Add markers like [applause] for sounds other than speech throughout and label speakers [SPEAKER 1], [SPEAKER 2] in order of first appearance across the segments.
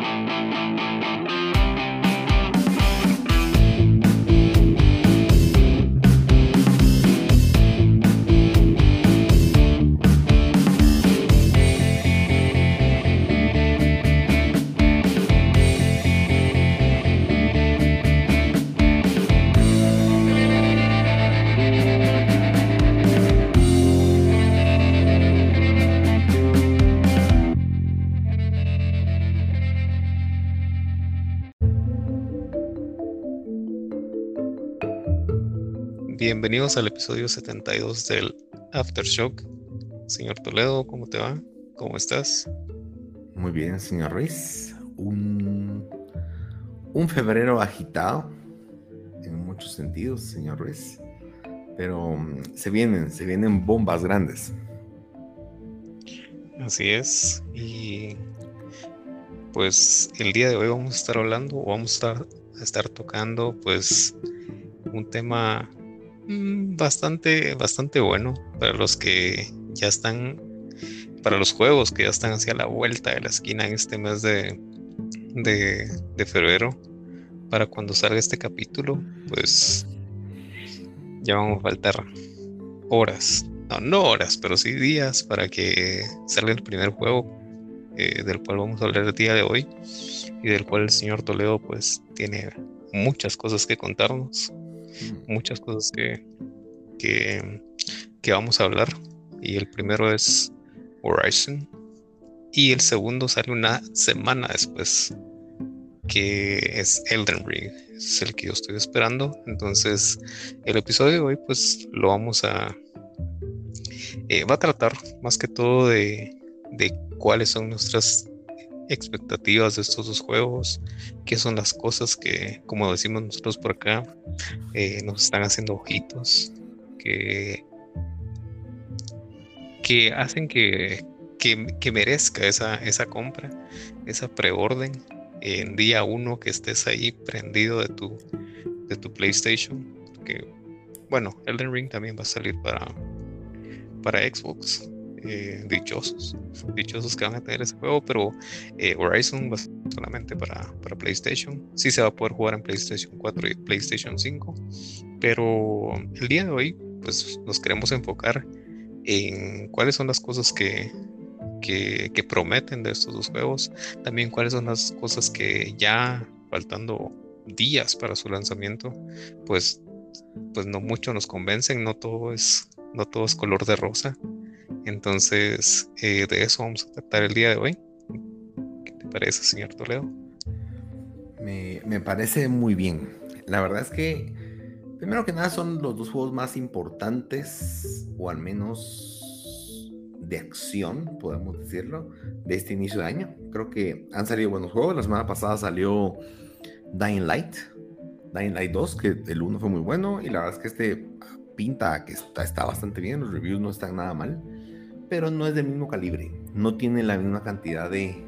[SPEAKER 1] Música Bienvenidos al episodio 72 del Aftershock. Señor Toledo, ¿cómo te va? ¿Cómo estás?
[SPEAKER 2] Muy bien, señor Ruiz. Un, un febrero agitado en muchos sentidos, señor Ruiz. Pero mm, se vienen, se vienen bombas grandes.
[SPEAKER 1] Así es. Y pues el día de hoy vamos a estar hablando o vamos a estar, a estar tocando pues un tema bastante, bastante bueno para los que ya están, para los juegos que ya están hacia la vuelta de la esquina en este mes de, de, febrero. Para cuando salga este capítulo, pues ya vamos a faltar horas, no, no horas, pero sí días para que salga el primer juego eh, del cual vamos a hablar el día de hoy y del cual el señor Toledo pues tiene muchas cosas que contarnos muchas cosas que, que, vamos a hablar. Y el primero es Horizon. Y el segundo sale una semana después, que es Elden Ring. Es el que yo estoy esperando. Entonces, el episodio de hoy, pues lo vamos a. Eh, va a tratar más que todo de, de cuáles son nuestras expectativas de estos dos juegos, qué son las cosas que, como decimos nosotros por acá, eh, nos están haciendo ojitos, que, que hacen que, que, merezca esa, esa compra, esa preorden en día uno que estés ahí prendido de tu, de tu PlayStation. Que bueno, Elden Ring también va a salir para, para Xbox. Eh, dichosos, dichosos que van a tener ese juego, pero eh, Horizon va solamente para, para PlayStation. Sí se va a poder jugar en PlayStation 4 y PlayStation 5, pero el día de hoy pues nos queremos enfocar en cuáles son las cosas que, que, que prometen de estos dos juegos, también cuáles son las cosas que ya faltando días para su lanzamiento, pues pues no mucho nos convencen, no todo es no todo es color de rosa. Entonces, eh, de eso vamos a tratar el día de hoy. ¿Qué te parece, señor Toledo?
[SPEAKER 2] Me, me parece muy bien. La verdad es que, primero que nada, son los dos juegos más importantes, o al menos de acción, podemos decirlo, de este inicio de año. Creo que han salido buenos juegos. La semana pasada salió Dying Light, Dying Light 2, que el 1 fue muy bueno, y la verdad es que este pinta que está, está bastante bien, los reviews no están nada mal pero no es del mismo calibre, no tiene la misma cantidad de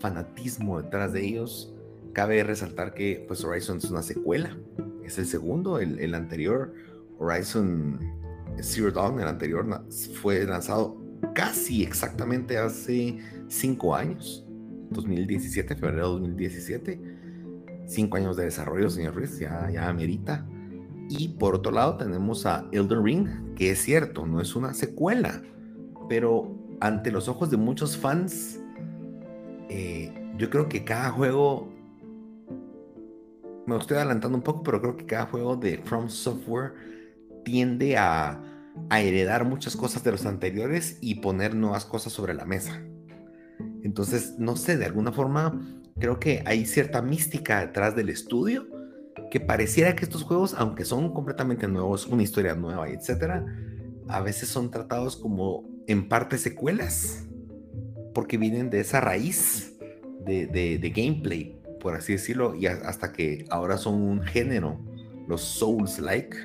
[SPEAKER 2] fanatismo detrás de ellos. Cabe resaltar que pues Horizon es una secuela, es el segundo, el, anterior Horizon Zero Dawn, el anterior fue lanzado casi exactamente hace cinco años, 2017, febrero de 2017. Cinco años de desarrollo, señor Ruiz, ya, ya amerita. Y por otro lado tenemos a Elden Ring, que es cierto, no es una secuela, pero ante los ojos de muchos fans, eh, yo creo que cada juego, me estoy adelantando un poco, pero creo que cada juego de From Software tiende a, a heredar muchas cosas de los anteriores y poner nuevas cosas sobre la mesa. Entonces, no sé, de alguna forma, creo que hay cierta mística detrás del estudio que pareciera que estos juegos, aunque son completamente nuevos, una historia nueva, etcétera, a veces son tratados como en parte secuelas, porque vienen de esa raíz de, gameplay, por así decirlo, y hasta que ahora son un género, los Souls-like.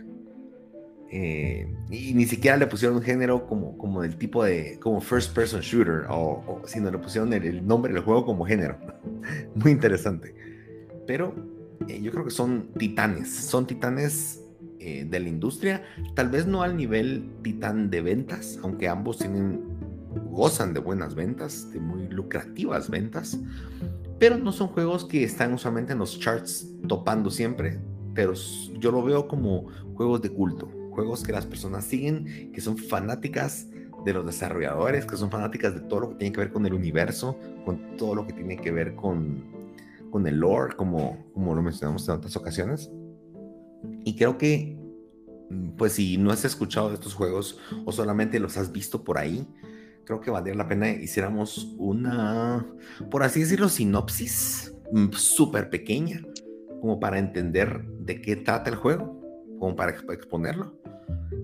[SPEAKER 2] Eh, y ni siquiera le pusieron un género como, como del tipo de, como first person shooter, o, sino le pusieron el, nombre del juego como género. [laughs] Muy interesante. Pero eh, yo creo que son titanes, son titanes eh, de la industria, tal vez no al nivel titán de ventas, aunque ambos tienen, gozan de buenas ventas, de muy lucrativas ventas, pero no son juegos que están usualmente en los charts topando siempre, pero yo lo veo como juegos de culto, juegos que las personas siguen, que son fanáticas de los desarrolladores, que son fanáticas de todo lo que tiene que ver con el universo, con todo lo que tiene que ver con, con el lore, como, como lo mencionamos en otras ocasiones. Y creo que, mm, pues si no has escuchado de estos juegos o solamente los has visto por ahí, creo que valdría la pena hiciéramos una, por así decirlo, sinopsis mm, súper pequeña, como para entender de qué trata el juego, como para exponerlo.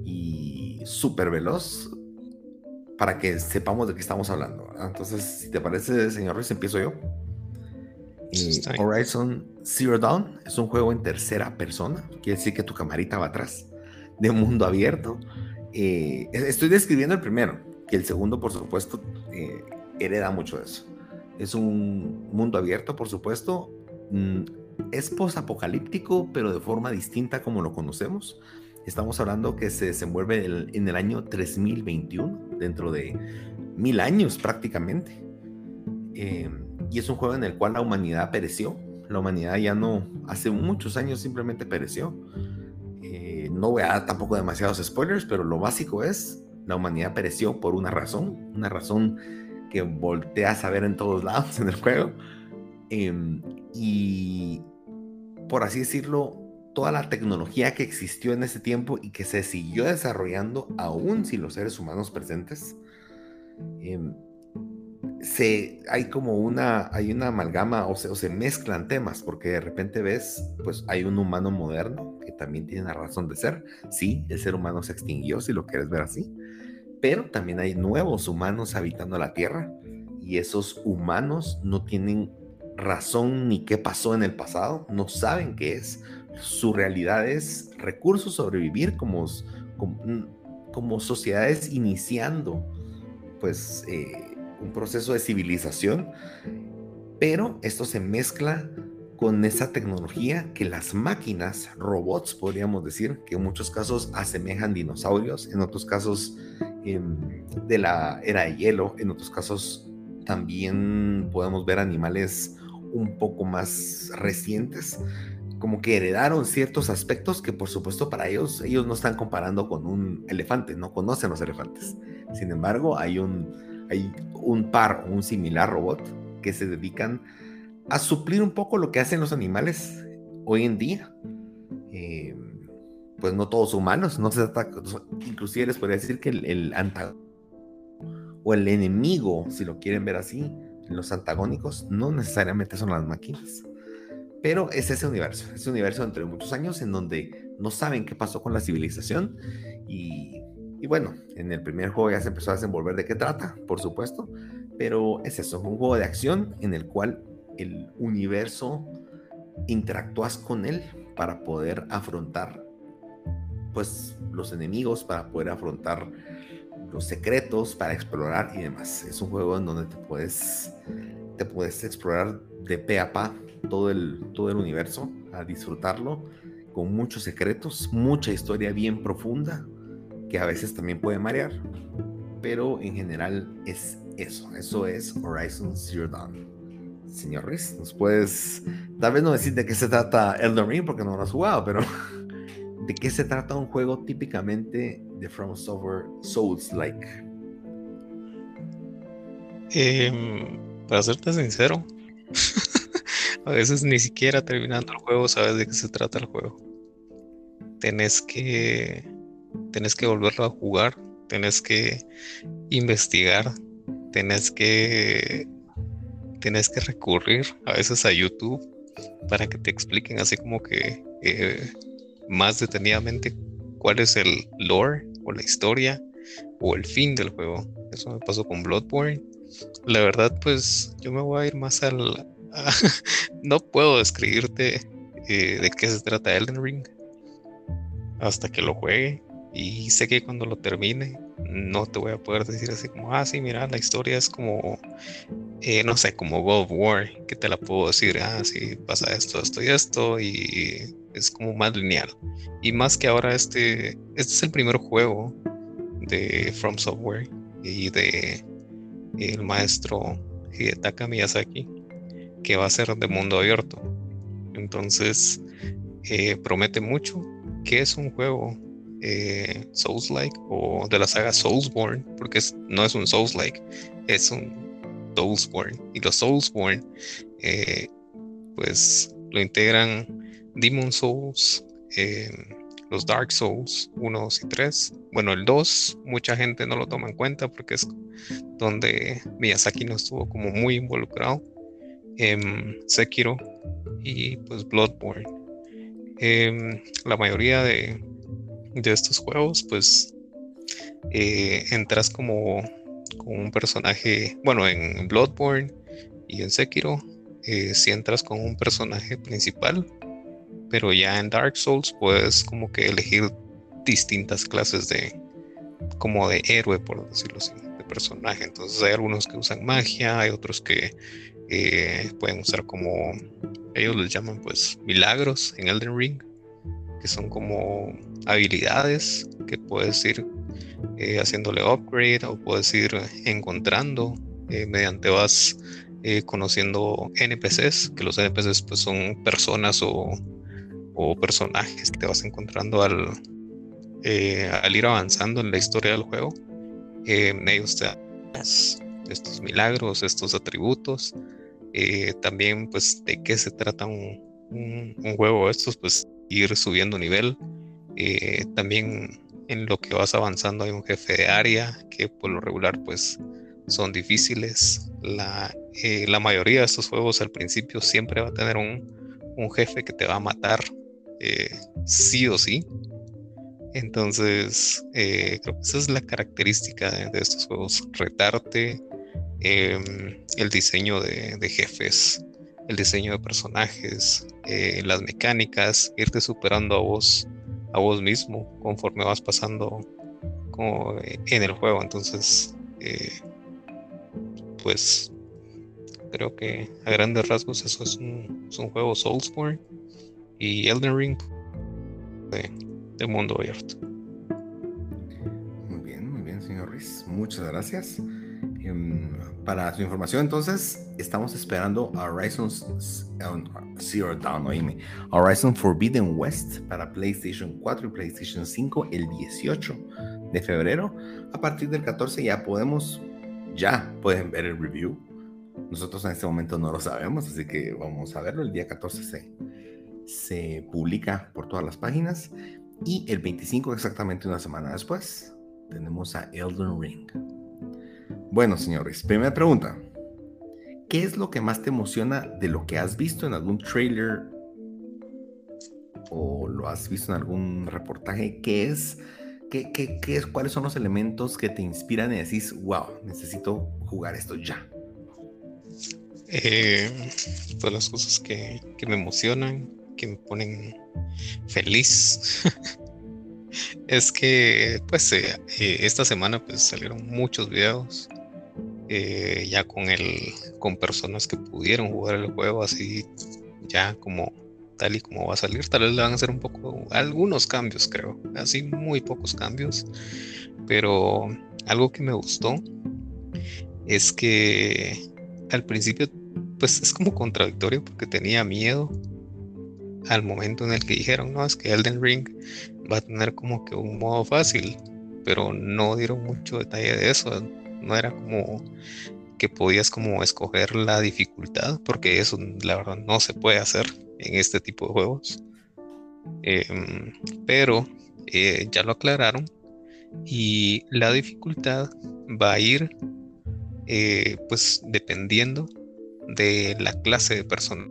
[SPEAKER 2] Y súper veloz, para que sepamos de qué estamos hablando. Entonces, si te parece, señor Ruiz, empiezo yo. Horizon Zero Dawn es un juego en tercera persona, quiere decir que tu camarita va atrás, de mundo abierto. Eh, estoy describiendo el primero, que el segundo, por supuesto, eh, hereda mucho de eso. Es un mundo abierto, por supuesto. Mm, es post-apocalíptico, pero de forma distinta como lo conocemos. Estamos hablando que se desenvuelve en el año 3021, dentro de mil años prácticamente. Eh, y es un juego en el cual la humanidad pereció. La humanidad ya no, hace muchos años simplemente pereció. Eh, no voy a dar tampoco demasiados spoilers, pero lo básico es, la humanidad pereció por una razón, una razón que volteas a ver en todos lados en el juego. Em, y por así decirlo, toda la tecnología que existió en ese tiempo y que se siguió desarrollando aún sin los seres humanos presentes. Em, se, hay como una, hay una amalgama o se, mezclan temas porque de repente ves, pues hay un humano moderno que también tiene la razón de ser. Sí, el ser humano se extinguió, si lo quieres ver así, pero también hay nuevos humanos habitando la Tierra y esos humanos no tienen razón ni qué pasó en el pasado, no saben qué es, su realidad es recursos, sobrevivir como, como, sociedades iniciando pues eh, un proceso de civilización, pero esto se mezcla con esa tecnología que las máquinas, robots podríamos decir, que en muchos casos asemejan dinosaurios, en otros casos em, de la era de hielo, en otros casos también podemos ver animales un poco más recientes, como que heredaron ciertos aspectos que por supuesto para ellos, ellos no están comparando con un elefante, no conocen los elefantes. Sin embargo, hay un, hay un par o un similar robot que se dedican a suplir un poco lo que hacen los animales hoy en día. Eh, pues no todos humanos, no se trata, inclusive les podría decir que el, el o el enemigo, si lo quieren ver así, los antagónicos no necesariamente son las máquinas. Pero es ese universo, ese universo entre muchos años en donde no saben qué pasó con la civilización y, bueno, en el primer juego ya se empezó a desenvolver de qué trata, por supuesto, pero es eso, un juego de acción en el cual el universo interactúas con él para poder afrontar pues los enemigos, para poder afrontar los secretos, para explorar y demás. Es un juego en donde te puedes te puedes explorar de pe a pa todo el, todo el universo, a disfrutarlo, con muchos secretos, mucha historia bien profunda, que a veces también puede marear, pero en general es eso, eso es Horizon Zero Dawn. Señor Riz, ¿nos puedes, tal vez no decir de qué se trata Elden Ring porque no lo has jugado, pero [laughs] de qué se trata un juego típicamente de From Software Souls-like?
[SPEAKER 1] Em, para serte sincero, [laughs] a veces ni siquiera terminando el juego sabes de qué se trata el juego. Tenés que, tenés que volverlo a jugar, tenés que investigar, tenés que, tenés que recurrir a veces a YouTube para que te expliquen así como que eh, más detenidamente cuál es el lore o la historia o el fin del juego. Eso me pasó con Bloodborne. La verdad, pues yo me voy a ir más al, [laughs] no puedo describirte eh, de qué se trata Elden Ring hasta que lo juegue. Y sé que cuando lo termine, no te voy a poder decir así como, ah, sí, mira, la historia es como, eh, no sé, como God of War, que te la puedo decir, ah, sí, pasa esto, esto y esto, y es como más lineal. Y más que ahora, este, este es el primer juego de From Software y de el maestro Hidetaka Miyazaki que va a ser de mundo abierto. Entonces, eh, promete mucho que es un juego eh, Souls-like o de la saga Soulsborne, porque no es un Souls-like, es un Soulsborne. Y los Soulsborne, eh, pues lo integran Demon Souls, los Dark Souls 1, 2 y 3. Bueno, el 2 mucha gente no lo toma en cuenta porque es donde Miyazaki no estuvo como muy involucrado. en Sekiro y pues Bloodborne. Em, la mayoría de, de, estos juegos pues eh, entras como, como, un personaje, bueno, en Bloodborne y en Sekiro, eh, si entras con un personaje principal pero ya en Dark Souls puedes como que elegir distintas clases de como de héroe por decirlo así de personaje. Entonces hay algunos que usan magia hay otros que eh, pueden usar como ellos les llaman pues milagros en Elden Ring que son como habilidades que puedes ir eh, haciéndole upgrade o puedes ir encontrando eh, mediante vas conociendo NPCs que los NPCs pues son personas o o personajes que te vas encontrando al, eh, al ir avanzando en la historia del juego. Eh, ellos te dan estos milagros, estos atributos. Eh, también, pues, de qué se trata un, un, juego estos, pues, ir subiendo nivel. Eh, también en lo que vas avanzando hay un jefe de área que por lo regular, pues, son difíciles. La, la mayoría de estos juegos al principio siempre va a tener un, un jefe que te va a matar eh, sí o sí. Entonces, eh, creo que esa es la característica de, estos juegos, retarte em, el diseño de, jefes, el diseño de personajes, eh, las mecánicas, irte superando a vos, a vos mismo conforme vas pasando como, en el juego. Entonces, pues creo que a grandes rasgos eso es un, juego Soulsborne y Elden Ring de, mundo abierto.
[SPEAKER 2] Muy bien, muy bien, señor Ruiz. Muchas gracias. Em, para su información, entonces, estamos esperando Horizon Zero Dawn, oíme, Horizon Forbidden West para PlayStation 4 y PlayStation 5 el 18 de febrero. A partir del 14 ya podemos, ya pueden ver el review. Nosotros en este momento no lo sabemos, así que vamos a verlo. El día 14 se, se publica por todas las páginas. Y el 25, exactamente una semana después, tenemos a Elden Ring. Bueno, señores, primera pregunta. ¿Qué es lo que más te emociona de lo que has visto en algún trailer o lo has visto en algún reportaje? ¿Qué es? ¿Qué, es? ¿Cuáles son los elementos que te inspiran y decís, wow, necesito jugar esto ya?
[SPEAKER 1] Eh, pues las cosas que, que me emocionan que me ponen feliz [laughs] es que pues eh, eh, esta semana pues salieron muchos videos eh, ya con el con personas que pudieron jugar el juego así ya como tal y como va a salir tal vez le van a hacer un poco algunos cambios creo así muy pocos cambios pero algo que me gustó es que al principio pues es como contradictorio porque tenía miedo al momento en el que dijeron, no, es que Elden Ring va a tener como que un modo fácil, pero no dieron mucho detalle de eso. No era como que podías como escoger la dificultad, porque eso la verdad no se puede hacer en este tipo de juegos. Em, pero eh, ya lo aclararon y la dificultad va a ir eh, pues dependiendo de la clase de persona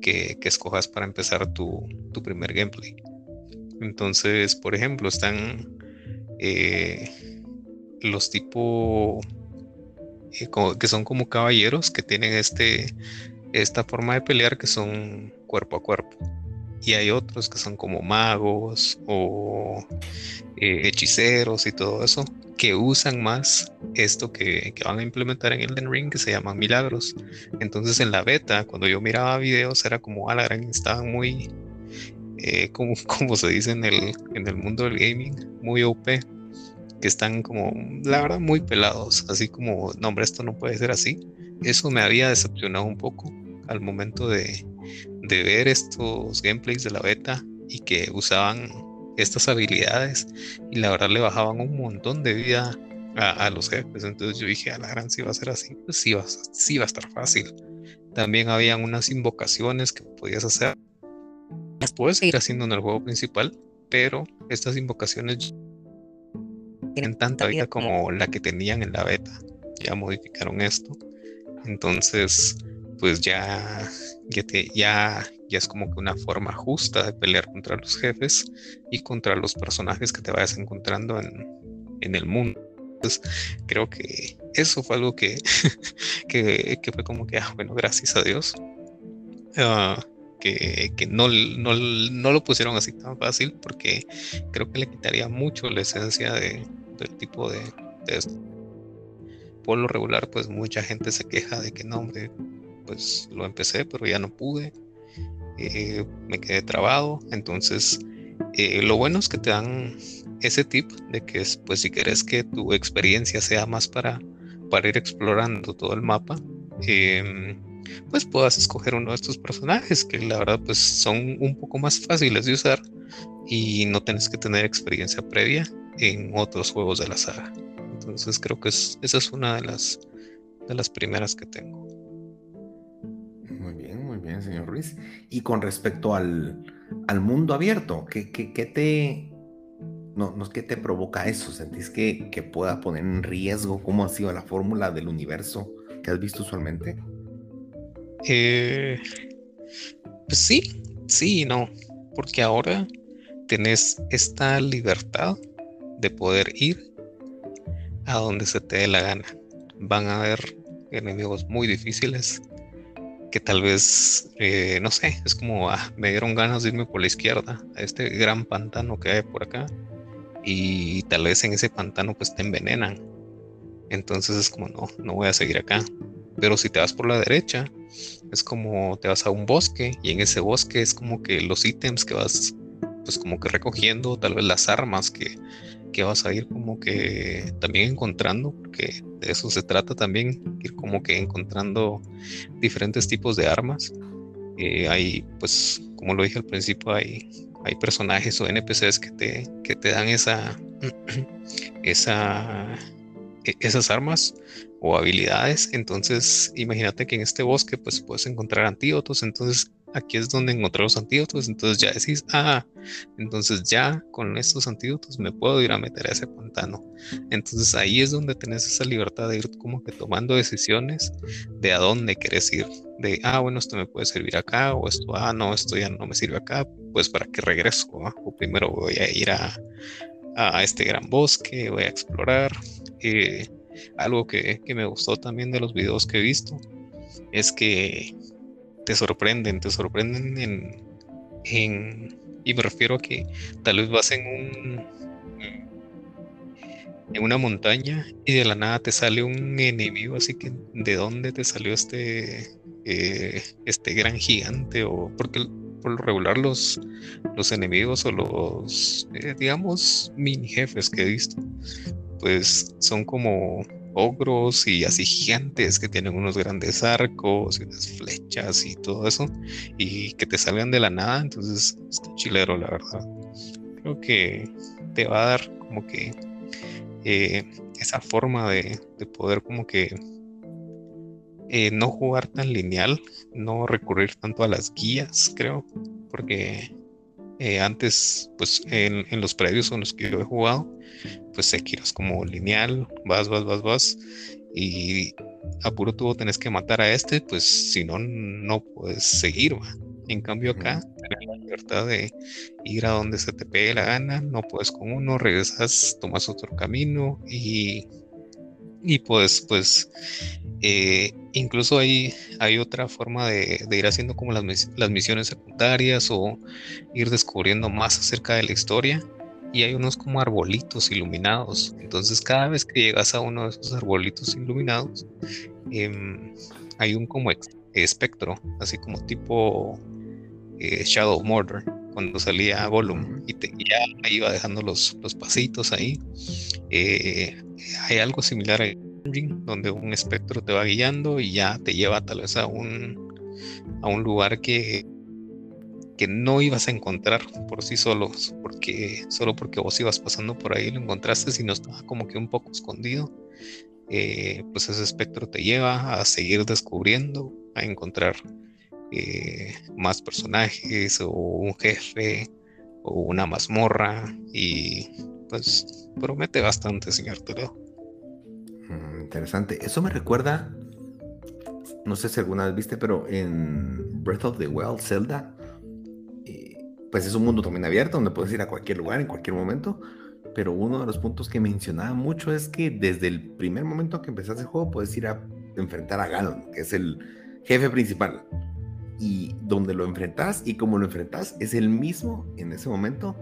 [SPEAKER 1] que, escojas para empezar tu, primer gameplay. Entonces, por ejemplo, están eh, los tipo eh, que son como caballeros que tienen este esta forma de pelear que son cuerpo a cuerpo y hay otros que son como magos o eh, hechiceros y todo eso que usan más esto que, van a implementar en Elden Ring que se llaman milagros. Entonces en la beta, cuando yo miraba videos, era como, a la gran, estaban muy, eh, como, [laughs] como se dice en el, en el mundo del gaming, muy OP, que están como, la verdad, muy pelados, así como, no, hombre, esto no puede ser así. eso me había decepcionado un poco al momento de, de ver estos gameplays de la beta y que usaban estas habilidades y la verdad le bajaban un montón de vida a, los jefes. Entonces yo dije, a la gran, si va a ser así, pues sí va, sí va a estar fácil. También habían unas invocaciones que podías hacer. Las puedes seguir haciendo en el juego principal, pero estas invocaciones tienen tanta vida como la que tenían en la beta. Ya modificaron esto. Entonces, pues ya, ya, ya, ya es como que una forma justa de pelear contra los jefes y contra los personajes que te vayas encontrando en, en el mundo. Entonces, creo que eso fue algo que, [laughs] que, fue como que, ah, bueno, gracias a Dios. Ah, que, no, no, lo pusieron así tan fácil porque creo que le quitaría mucho la esencia de, del tipo de, esto. Por lo regular, pues mucha gente se queja de que no, hombre, pues lo empecé, pero ya no pude. Eh, me quedé trabado. Entonces, eh, lo bueno es que te dan ese tip de que pues si quieres que tu experiencia sea más para, para ir explorando todo el mapa, em, pues puedas escoger uno de estos personajes que la verdad pues son un poco más fáciles de usar y no tienes que tener experiencia previa en otros juegos de la saga. Entonces creo que esa es una de las, de las primeras que tengo.
[SPEAKER 2] Muy bien, muy bien, señor Ruiz. Y con respecto al, al mundo abierto, ¿qué, qué, qué te, no, no que te provoca eso, sentís que, que pueda poner en riesgo cómo ha sido la fórmula del universo que has visto usualmente?
[SPEAKER 1] Eh, pues sí, sí y no, porque ahora tenés esta libertad de poder ir a donde se te dé la gana. Van a haber enemigos muy difíciles que tal vez, eh, no sé, es como, ah, me dieron ganas de irme por la izquierda, a este gran pantano que hay por acá y tal vez en ese pantano pues te envenenan. Entonces es como, no, no voy a seguir acá. Pero si te vas por la derecha, es como te vas a un bosque y en ese bosque es como que los ítems que vas pues como que recogiendo, tal vez las armas que, que vas a ir como que también encontrando, porque de eso se trata también, ir como que encontrando diferentes tipos de armas. Eh, hay, pues, como lo dije al principio, hay hay personajes o NPCs que te, que te dan esa, [clears throat] esa, e, esas armas o habilidades. Entonces, imagínate que en este bosque pues puedes encontrar antídotos. Entonces, aquí es donde encontrar los antídotos. Entonces ya decís, ah, entonces ya con estos antídotos me puedo ir a meter a ese pantano. Entonces ahí es donde tenés esa libertad de ir como que tomando decisiones de a dónde querés ir. De, ah, bueno, esto me puede servir acá, o esto, ah, no, esto ya no me sirve acá, pues para qué regreso. O primero voy a ir a, a este gran bosque, voy a explorar. Eh, algo que, que me gustó también de los videos que he visto es que te sorprenden, te sorprenden en, en, y me refiero a que tal vez vas en un en una montaña y de la nada te sale un enemigo, así que ¿de dónde te salió este eh, este gran gigante? O porque por lo regular los, los enemigos o los eh, digamos mini jefes que he visto, pues son como ogros y así gigantes que tienen unos grandes arcos y unas flechas y todo eso y que te salgan de la nada, entonces está chilero la verdad. Creo que te va a dar como que eh, esa forma de, poder como que eh, no jugar tan lineal, no recurrir tanto a las guías, creo, porque eh, antes, pues en, en, los previos con los que yo he jugado, pues Sekiro es como lineal, vas, vas, vas, vas, y a puro tubo tenés que matar a este, pues si no, no puedes seguir, va. En cambio acá la libertad de ir a donde se te pegue la gana, no puedes con uno, regresas, tomas otro camino y, y pues, pues eh, incluso hay, hay otra forma de, ir haciendo como las, las, misiones secundarias o ir descubriendo más acerca de la historia. Y hay unos como arbolitos iluminados. Entonces cada vez que llegas a uno de esos arbolitos iluminados, em, hay un como espectro, así como tipo eh, Shadow Murder, cuando salía Gollum y, ya iba dejando los, los pasitos ahí. Eh, hay algo similar dungeon donde un espectro te va guiando y ya te lleva tal vez a un, a un lugar que, que no ibas a encontrar por sí solo, porque, solo porque vos ibas pasando por ahí lo encontraste, sino estaba como que un poco escondido. Eh, pues ese espectro te lleva a seguir descubriendo, a encontrar eh, más personajes o un jefe o una mazmorra y pues promete bastante, señor Toledo.
[SPEAKER 2] Mm, interesante. Eso me recuerda, no sé si alguna vez viste, pero en Breath of the Wild, Zelda, eh, pues es un mundo también abierto donde puedes ir a cualquier lugar en cualquier momento. Pero uno de los puntos que mencionaba mucho es que desde el primer momento que empezaste el juego puedes ir a enfrentar a Ganon, que es el jefe principal y donde lo enfrentas y como lo enfrentas es el mismo en ese momento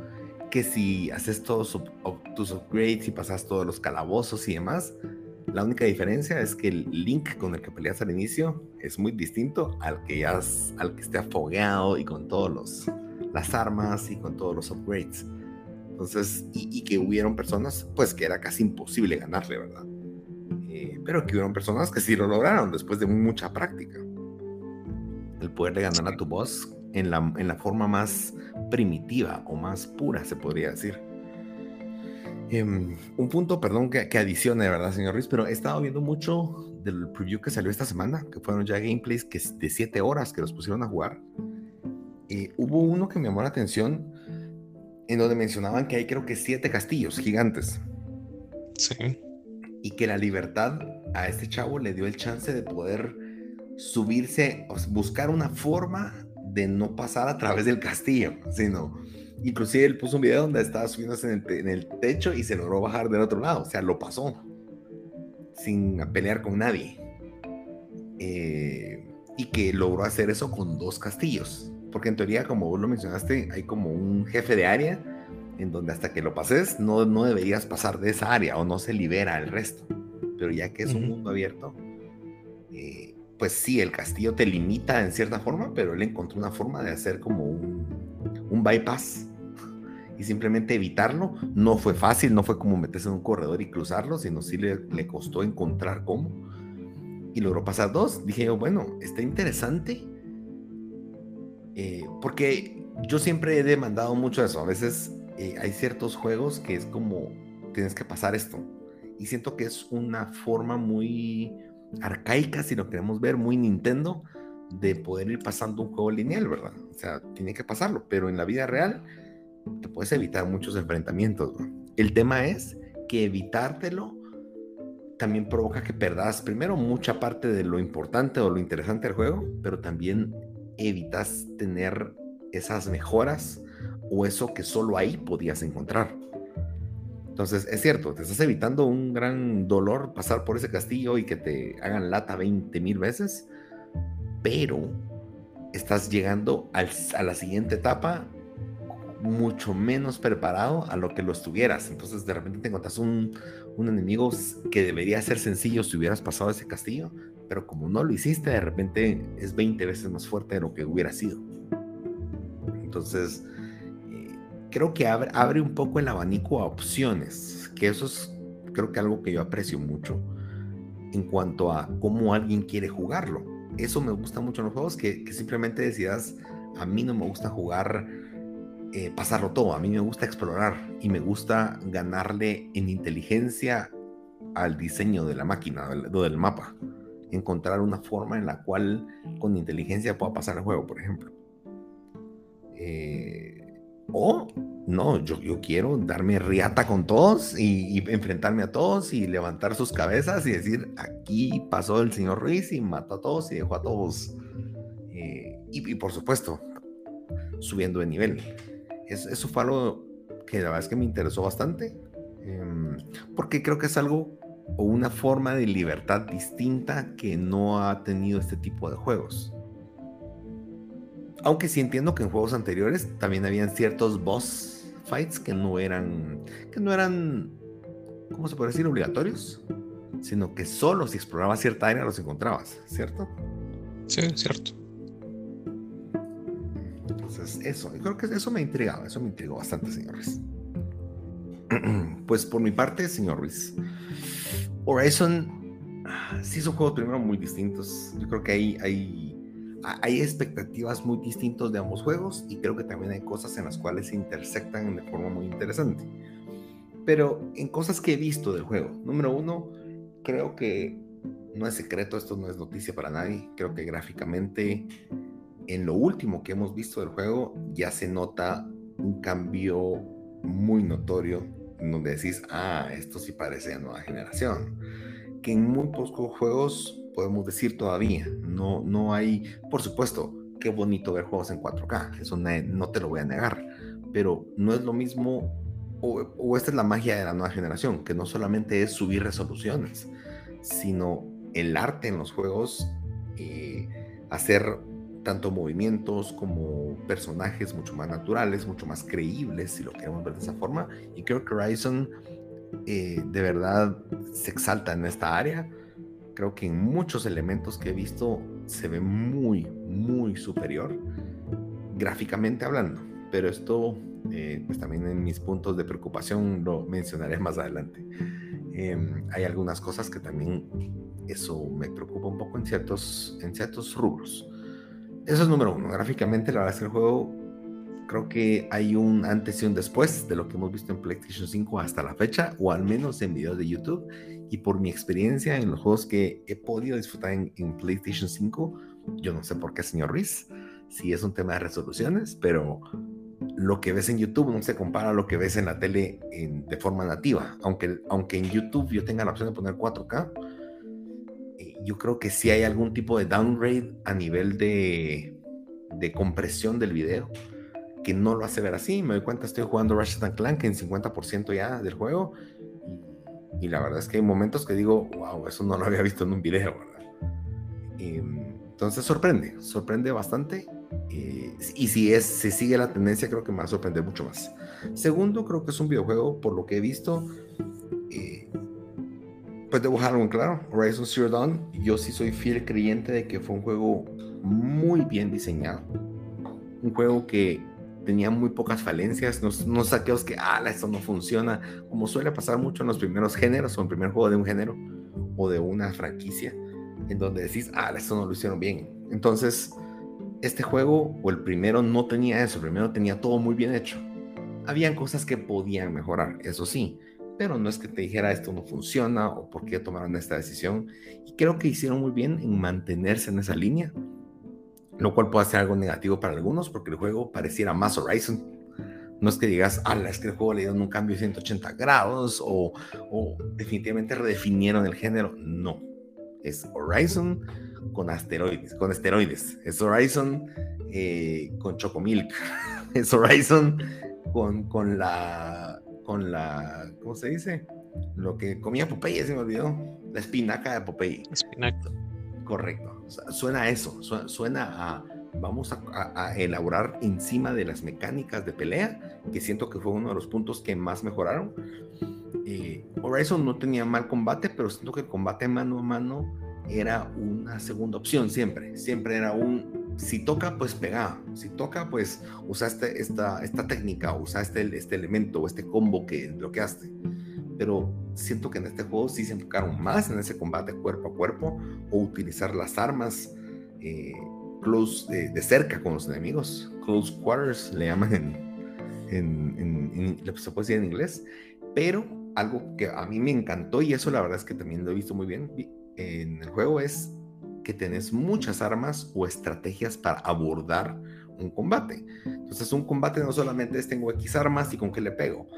[SPEAKER 2] que si haces todos tus upgrades y pasas todos los calabozos y demás. La única diferencia es que el link con el que peleas al inicio es muy distinto al que ya al que esté afogueado y con todos los las armas y con todos los upgrades. Entonces, y, que hubieron personas, pues que era casi imposible ganarle, ¿verdad? Eh, pero que hubieron personas que sí lo lograron después de mucha práctica el poder de ganar a tu voz en la, en la forma más primitiva o más pura, se podría decir. Em, un punto, perdón, que, que adicione, verdad, señor Ruiz, pero he estado viendo mucho del preview que salió esta semana, que fueron ya gameplays que de 7 horas que los pusieron a jugar. Eh, hubo uno que me llamó la atención en donde mencionaban que hay creo que 7 castillos gigantes.
[SPEAKER 1] Sí.
[SPEAKER 2] Y que la libertad a este chavo le dio el chance de poder subirse, buscar una forma de no pasar a través del castillo, sino inclusive él puso un video donde estaba subiéndose en el, techo y se logró bajar del otro lado, o sea, lo pasó sin pelear con nadie. Eh, y que logró hacer eso con dos castillos, porque en teoría, como vos lo mencionaste, hay como un jefe de área en donde hasta que lo pases no, no deberías pasar de esa área o no se libera el resto. Pero ya que es un mundo abierto, eh, pues sí, el castillo te limita en cierta forma, pero él encontró una forma de hacer como un, bypass y simplemente evitarlo. No fue fácil, no fue como meterse en un corredor y cruzarlo, sino sí le, costó encontrar cómo. Y logró pasar dos. Dije bueno, está interesante. Eh, porque yo siempre he demandado mucho eso. A veces eh, hay ciertos juegos que es como, tienes que pasar esto. Y siento que es una forma muy arcaica, si lo queremos ver, muy Nintendo, de poder ir pasando un juego lineal, ¿verdad? O sea, tiene que pasarlo, pero en la vida real te puedes evitar muchos enfrentamientos. El tema es que evitártelo también provoca que perdas primero mucha parte de lo importante o lo interesante del juego, pero también evitas tener esas mejoras o eso que solo ahí podías encontrar. Entonces, es cierto, te estás evitando un gran dolor pasar por ese castillo y que te hagan lata 20 mil veces, pero estás llegando a la siguiente etapa mucho menos preparado a lo que lo estuvieras. Entonces, de repente te encuentras un, un enemigo que debería ser sencillo si hubieras pasado ese castillo, pero como no lo hiciste, de repente es 20 veces más fuerte de lo que hubiera sido. Entonces, creo que abre, abre un poco el abanico a opciones, que eso es creo que algo que yo aprecio mucho en cuanto a cómo alguien quiere jugarlo. Eso me gusta mucho en los juegos, que, simplemente decidas, a mí no me gusta jugar, eh, pasarlo todo, a mí me gusta explorar y me gusta ganarle en inteligencia al diseño de la máquina, del, del mapa. Encontrar una forma en la cual con inteligencia pueda pasar el juego, por ejemplo. Eh, o no, yo, yo quiero darme riata con todos y, enfrentarme a todos y levantar sus cabezas y decir, aquí pasó el señor Ruiz y mató a todos y dejó a todos. Eh, y, por supuesto, subiendo de nivel. eso fue algo que la verdad es que me interesó bastante, em, porque creo que es algo o una forma de libertad distinta que no ha tenido este tipo de juegos. Aunque sí entiendo que en juegos anteriores también habían ciertos boss fights que no eran, que no eran, ¿cómo se puede decir? Obligatorios, sino que solo si explorabas cierta área los encontrabas, ¿cierto?
[SPEAKER 1] Sí, cierto.
[SPEAKER 2] Entonces, eso, creo que eso me ha intrigado, eso me intrigó bastante, señor Ruiz. [clears throat] Pues por mi parte, señor Ruiz, Horizon sí son juegos primero muy distintos. Yo creo que hay, hay, hay expectativas muy distintas de ambos juegos y creo que también hay cosas en las cuales se intersectan de forma muy interesante. Pero en cosas que he visto del juego, número uno, creo que no es secreto, esto no es noticia para nadie. Creo que gráficamente, en lo último que hemos visto del juego, ya se nota un cambio muy notorio, en donde decís, ah, esto sí parece de nueva generación. Que en muy pocos juegos podemos decir todavía, no, no hay, por supuesto, qué bonito ver juegos en 4K, eso no te lo voy a negar, pero no es lo mismo, o, esta es la magia de la nueva generación, que no solamente es subir resoluciones, sino el arte en los juegos, eh, hacer tanto movimientos como personajes mucho más naturales, mucho más creíbles, si lo queremos ver de esa forma. Y creo que Horizon eh, de verdad se exalta en esta área. Creo que en muchos elementos que he visto se ve muy, muy superior, gráficamente hablando. Pero esto, eh, pues también en mis puntos de preocupación lo mencionaré más adelante. Em, hay algunas cosas que también eso me preocupa un poco en ciertos, en ciertos rubros. Eso es número uno. Gráficamente, la verdad es que el juego creo que hay un antes y un después de lo que hemos visto en PlayStation 5 hasta la fecha, o al menos en videos de YouTube. Y por mi experiencia en los juegos que he podido disfrutar en, en PlayStation 5, yo no sé por qué, señor Ruiz, si es un tema de resoluciones, pero lo que ves en YouTube no se compara a lo que ves en la tele de forma nativa. Aunque, aunque en YouTube yo tenga la opción de poner 4K, eh, yo creo que sí hay algún tipo de downgrade a nivel de, de compresión del video que no lo hace ver así. Me doy cuenta, estoy jugando Ratchet Clank en 50% ya del juego y, la verdad es que hay momentos que digo, wow, eso no lo había visto en un video, em, entonces sorprende, sorprende bastante eh, y si es, si sigue la tendencia, creo que me va a sorprender mucho más. Segundo, creo que es un videojuego, por lo que he visto, eh, pues debo dejarlo en claro, Horizon Zero Dawn, yo sí soy fiel creyente de que fue un juego muy bien diseñado. Un juego que tenía muy pocas falencias, no, saqueos que, ah, esto no funciona, como suele pasar mucho en los primeros géneros o en el primer juego de un género o de una franquicia, en donde decís, ah, esto no lo hicieron bien. Entonces, este juego o el primero no tenía eso, el primero tenía todo muy bien hecho. Habían cosas que podían mejorar, eso sí, pero no es que te dijera esto no funciona o por qué tomaron esta decisión. Y creo que hicieron muy bien en mantenerse en esa línea, lo cual puede ser algo negativo para algunos porque el juego pareciera más Horizon. No es que digas, ah, es que el juego le dieron un cambio de 180 grados o, o definitivamente redefinieron el género. No, es Horizon con asteroides, con esteroides. Es Horizon eh, con Chocomilk. [laughs] es Horizon con, con la, con la, ¿cómo se dice? Lo que comía Popeye, se me olvidó. La espinaca de Popeye.
[SPEAKER 1] Espinaca.
[SPEAKER 2] Correcto. Suena a eso, suena, a, vamos a, elaborar encima de las mecánicas de pelea, que siento que fue uno de los puntos que más mejoraron. Eh, Horizon no tenía mal combate, pero siento que el combate mano a mano era una segunda opción siempre. Siempre era un, si toca, pues pega. Si toca, pues usaste esta, esta técnica, usaste este elemento o este combo que bloqueaste. Pero siento que en este juego sí se enfocaron más en ese combate cuerpo a cuerpo o utilizar las armas eh, close, de cerca con los enemigos. Close quarters le llaman en, en, en, se puede decir en inglés. Pero algo que a mí me encantó y eso la verdad es que también lo he visto muy bien en el juego es que tenés muchas armas o estrategias para abordar un combate. Entonces un combate no solamente es tengo X armas y con qué le pego.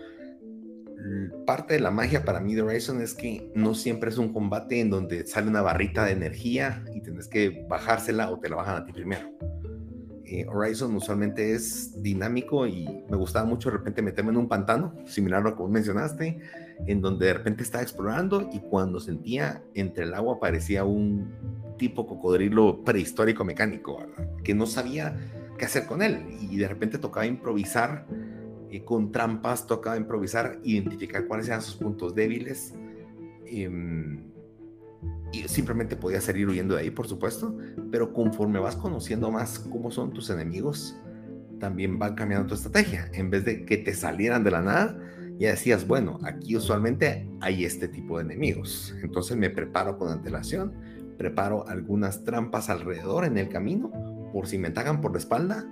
[SPEAKER 2] Parte de la magia para mí de Horizon es que no siempre es un combate en donde sale una barrita de energía y tenés que bajársela o te la bajan a ti primero. Eh, Horizon usualmente es dinámico y me gustaba mucho de repente meterme en un pantano, similar a lo que mencionaste, en donde de repente estaba explorando y cuando sentía entre el agua parecía un tipo cocodrilo prehistórico mecánico, que no sabía qué hacer con él y de repente tocaba improvisar eh, con trampas, tocaba improvisar, identificar cuáles eran sus puntos débiles. Em, y simplemente podía salir huyendo de ahí, por supuesto, pero conforme vas conociendo más cómo son tus enemigos, también va cambiando tu estrategia. En vez de que te salieran de la nada, ya decías, bueno, aquí usualmente hay este tipo de enemigos. Entonces me preparo con antelación, preparo algunas trampas alrededor en el camino, por si me atacan por la espalda,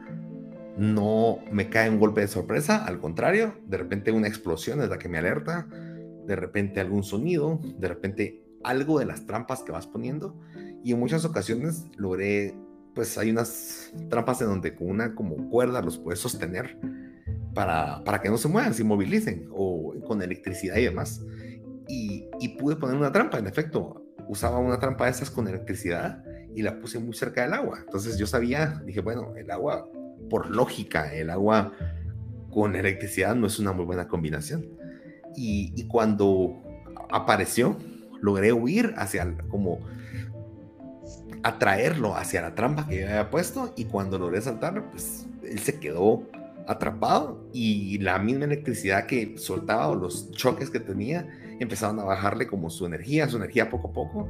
[SPEAKER 2] no me cae un golpe de sorpresa, al contrario, de repente una explosión es la que me alerta, de repente algún sonido, de repente algo de las trampas que vas poniendo y en muchas ocasiones logré, pues hay unas trampas en donde con una como cuerda los puedes sostener para, para que no se muevan, se inmovilicen o con electricidad y demás. Y, y pude poner una trampa, en efecto, usaba una trampa de esas con electricidad y la puse muy cerca del agua. Entonces yo sabía, dije, bueno, el agua por lógica, el agua con electricidad no es una muy buena combinación. Y, cuando apareció, logré huir hacia, como atraerlo hacia la trampa que yo había puesto y cuando logré saltar, pues él se quedó atrapado y la misma electricidad que soltaba o los choques que tenía empezaron a bajarle como su energía, su energía poco a poco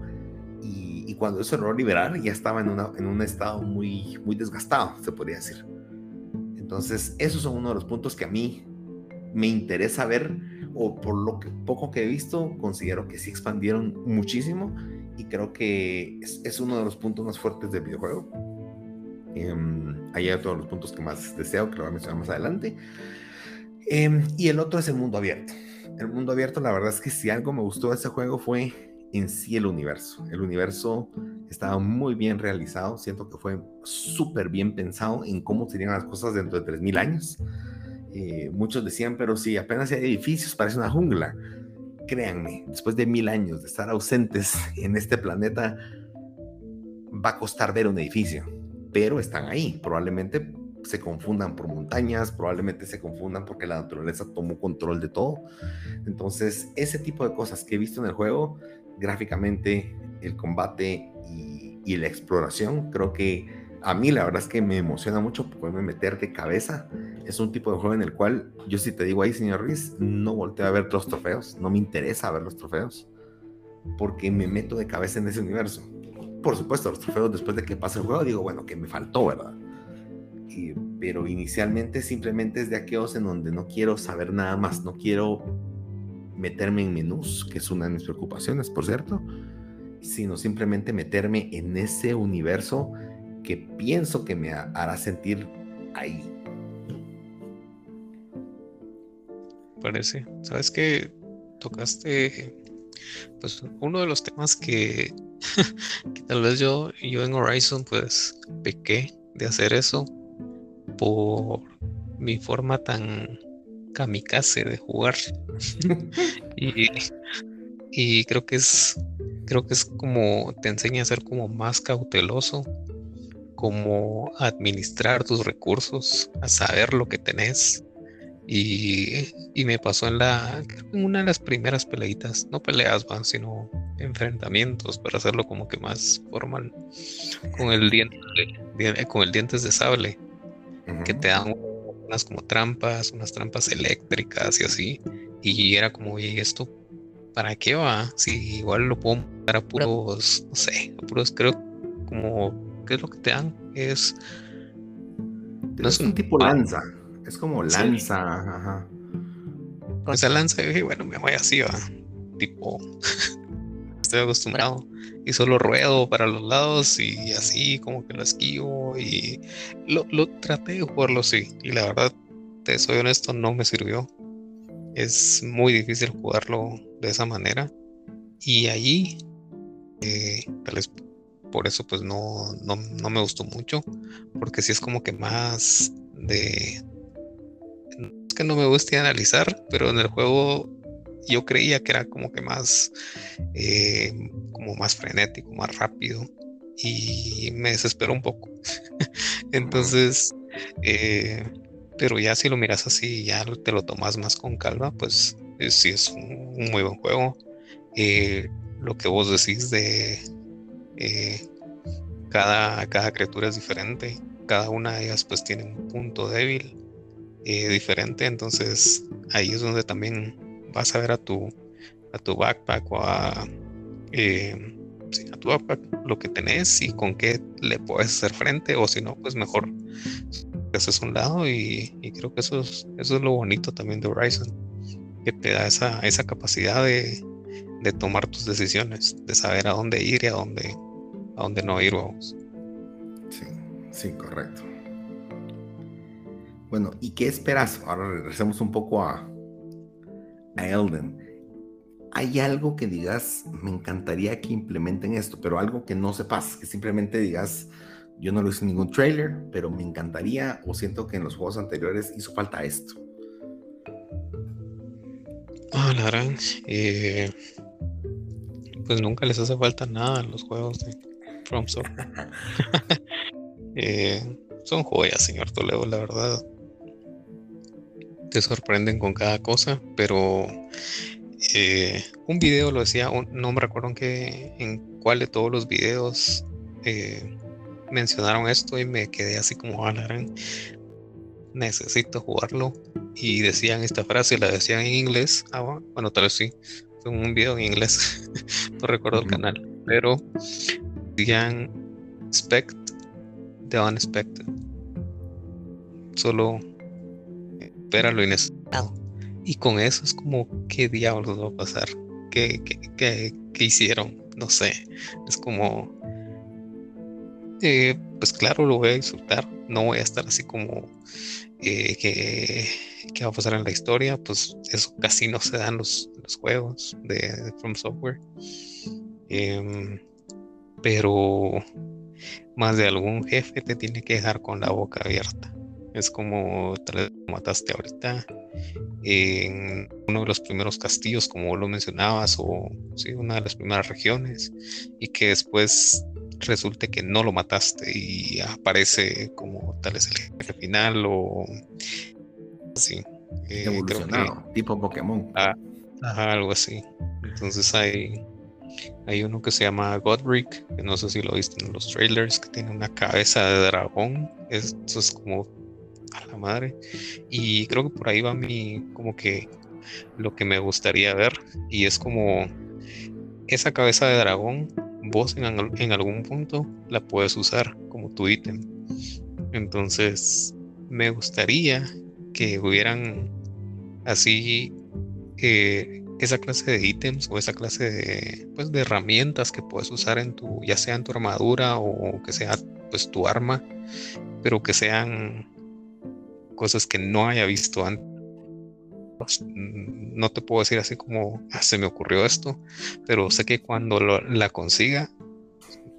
[SPEAKER 2] y, cuando eso logró liberar ya estaba en, en un estado muy, muy desgastado, se podría decir. Entonces, esos son uno de los puntos que a mí me interesa ver, o por lo que, poco que he visto, considero que sí expandieron muchísimo y creo que es, uno de los puntos más fuertes del videojuego. Eh, ahí hay todos los puntos que más deseo, que lo voy a mencionar más adelante. Em, y el otro es el mundo abierto. El mundo abierto, la verdad es que si algo me gustó de ese juego fue en sí el universo. El universo estaba muy bien realizado, siento que fue súper bien pensado en cómo serían las cosas dentro de 3.000 años. Eh, muchos decían, pero si apenas hay edificios, parece una jungla. Créanme, después de mil años de estar ausentes [laughs] en este planeta, va a costar ver un edificio, pero están ahí. Probablemente se confundan por montañas, probablemente se confundan porque la naturaleza tomó control de todo. Entonces, ese tipo de cosas que he visto en el juego, gráficamente, el combate y, la exploración, creo que a mí la verdad es que me emociona mucho poderme meter de cabeza. Es un tipo de juego en el cual yo si te digo ahí, señor Ruiz, no volteo a ver los trofeos, no me interesa ver los trofeos, porque me meto de cabeza en ese universo. Por supuesto, los trofeos después de que pase el juego, digo, bueno, que me faltó, ¿verdad? pero inicialmente simplemente es de aquellos en donde no quiero saber nada más, no quiero meterme en menús, que es una de mis preocupaciones, por cierto, sino simplemente meterme en ese universo que pienso que me hará sentir ahí.
[SPEAKER 1] Parece. ¿Sabes que Tocaste pues uno de los temas que, [laughs] tal vez yo, yo en Horizon pues pequé de hacer eso por mi forma tan kamikaze de jugar. [laughs] y, y creo que es creo que es como te enseña a ser como más cauteloso, como administrar tus recursos, a saber lo que tenés. Y, y me pasó en la en una de las primeras peleitas, no peleas, van, sino enfrentamientos para hacerlo como que más formal con el diente con el dientes de sable que te dan unas como trampas, unas trampas eléctricas y así. Y era como, ¿y esto para qué va? Si igual lo puedo dar a puros, no sé, a puros, creo, como, ¿qué es lo que te dan? Es.
[SPEAKER 2] No es un tipo lanza, es como lanza, ajá.
[SPEAKER 1] Esa lanza, dije, [laughs] bueno, me voy así, va. Tipo, estoy acostumbrado. Y solo ruedo para los lados y así como que lo esquivo y lo, traté de jugarlo así y la verdad te soy honesto no me sirvió. Es muy difícil jugarlo de esa manera. Y allí eh, tal vez por eso pues no, no, no, me gustó mucho. Porque si es como que más de que no me guste analizar pero en el juego yo creía que era como que más, eh, como más frenético, más rápido y me desesperó un poco. [laughs] Entonces, eh, pero ya si lo miras así, ya te lo tomas más con calma, pues sí es un, muy buen juego. Eh, lo que vos decís de cada, cada criatura es diferente, cada una de ellas pues tiene un punto débil diferente, entonces ahí es donde también vas a ver a tu, a tu backpack o a, eh, a tu backpack lo que tenés y con qué le puedes hacer frente o si no, pues mejor haces un lado y, creo que eso es, eso es lo bonito también de Horizon. que te da esa, esa capacidad de, de tomar tus decisiones, de saber a dónde ir y a dónde, a dónde no ir, vamos.
[SPEAKER 2] Sí, sí, correcto. Bueno, ¿y qué esperas? Ahora regresemos un poco a, a Elden. ¿Hay algo que digas, me encantaría que implementen esto, pero algo que no sepas, que simplemente digas, yo no lo hice en ningún trailer, pero me encantaría o siento que en los juegos anteriores hizo falta esto?
[SPEAKER 1] Ah, la verdad, eh, pues nunca les hace falta nada en los juegos de From [laughs] [laughs] eh, son joyas, señor Toledo, la verdad. Te sorprenden con cada cosa, pero eh, un video lo decía, no me recuerdo en, qué, en cuál de todos los videos eh, mencionaron esto y me quedé así como, ah, necesito jugarlo. Y decían esta frase, la decían en inglés. Ah, bueno, tal vez sí un video en inglés, [laughs] no recuerdo el canal, pero decían expect the unexpected. Solo espera lo inesperado. Y con eso es como, ¿qué diablos va a pasar? ¿Qué, qué, qué, hicieron? No sé. Es como, eh, pues claro, lo voy a disfrutar. No voy a estar así como eh, que, que, va a pasar en la historia. Pues eso casi no se da en los, los juegos de, From Software. Em, pero más de algún jefe te tiene que dejar con la boca abierta. Es como tal mataste ahorita en uno de los primeros castillos, como lo mencionabas, o sí, una de las primeras regiones, y que después resulte que no lo mataste y aparece como tal vez el jefe final o así.
[SPEAKER 2] Eh, Evolucionado, tipo Pokémon.
[SPEAKER 1] Ah, algo así. Entonces hay, hay uno que se llama Godric, que no sé si lo viste en los trailers, que tiene una cabeza de dragón. Eso es como a la madre. Y creo que por ahí va mi, como que lo que me gustaría ver. Y es como esa cabeza de dragón, vos en, en algún punto la puedes usar como tu ítem. Entonces, me gustaría que hubieran así eh, esa clase de ítems o esa clase de, pues, de herramientas que puedes usar en tu, ya sea en tu armadura o que sea pues tu arma, pero que sean cosas que no haya visto antes. No te puedo decir así como ah, se me ocurrió esto, pero sé que cuando la consiga,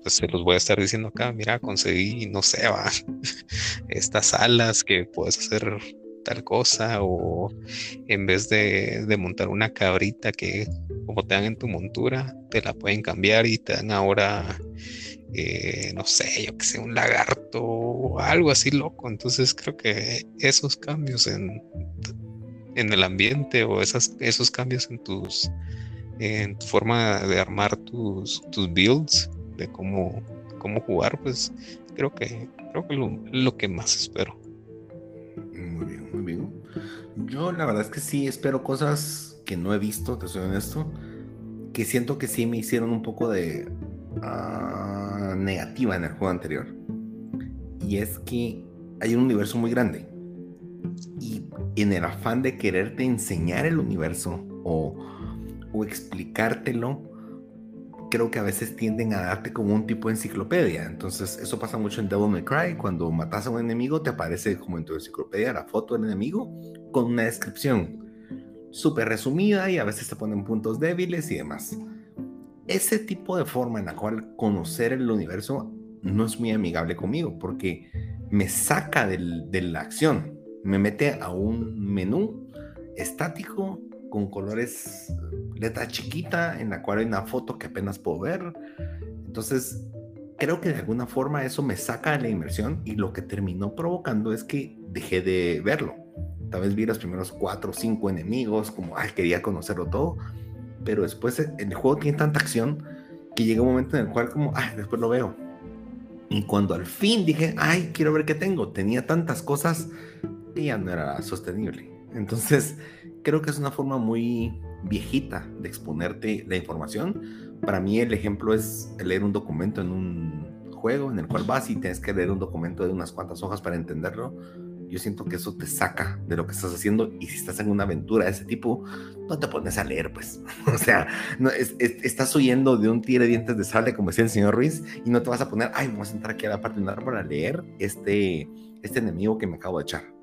[SPEAKER 1] pues se los voy a estar diciendo acá, mira, conseguí, no sé, va, [laughs] estas alas que puedes hacer tal cosa o en vez de, montar una cabrita que como te dan en tu montura, te la pueden cambiar y te dan ahora, eh, no sé, yo que sé, un lagarto o algo así loco. Entonces creo que esos cambios en, en el ambiente o esas, esos cambios en tus en tu forma de armar tus, tus builds, de cómo, cómo jugar, pues creo que creo que lo, lo que más espero.
[SPEAKER 2] Muy bien, muy bien. Yo la verdad es que sí espero cosas que no he visto, te soy honesto, que siento que sí me hicieron un poco de uh, negativa en el juego anterior. Y es que hay un universo muy grande. Y en el afán de quererte enseñar el universo o, o explicártelo, creo que a veces tienden a darte como un tipo de enciclopedia. Entonces, eso pasa mucho en Devil May Cry. Cuando matas a un enemigo, te aparece como en tu enciclopedia la foto del enemigo con una descripción súper resumida y a veces te ponen puntos débiles y demás. Ese tipo de forma en la cual conocer el universo no es muy amigable conmigo porque me saca de la acción, me mete a un menú estático con colores letra chiquita en la cual hay una foto que apenas puedo ver. Entonces, creo que de alguna forma eso me saca de la inmersión y lo que terminó provocando es que dejé de verlo. Tal vez vi los primeros cuatro o cinco enemigos, como, ay, quería conocerlo todo, pero después el juego tiene tanta acción que llega un momento en el cual como, ay, después lo veo. Y cuando al fin dije, ay, quiero ver qué tengo, tenía tantas cosas que ya no era sostenible. Entonces, creo que es una forma muy viejita de exponerte la información. Para mí el ejemplo es leer un documento en un juego en el cual vas y tienes que leer un documento de unas cuantas hojas para entenderlo. Yo siento que eso te saca de lo que estás haciendo y si estás en una aventura de ese tipo, no te pones a leer, pues. [laughs] o sea, no, estás huyendo de un tigre de dientes de sable, como decía el señor Ruiz, y no te vas a poner, ay, vamos a entrar aquí a la parte de un árbol a leer este, este enemigo que me acabo de echar.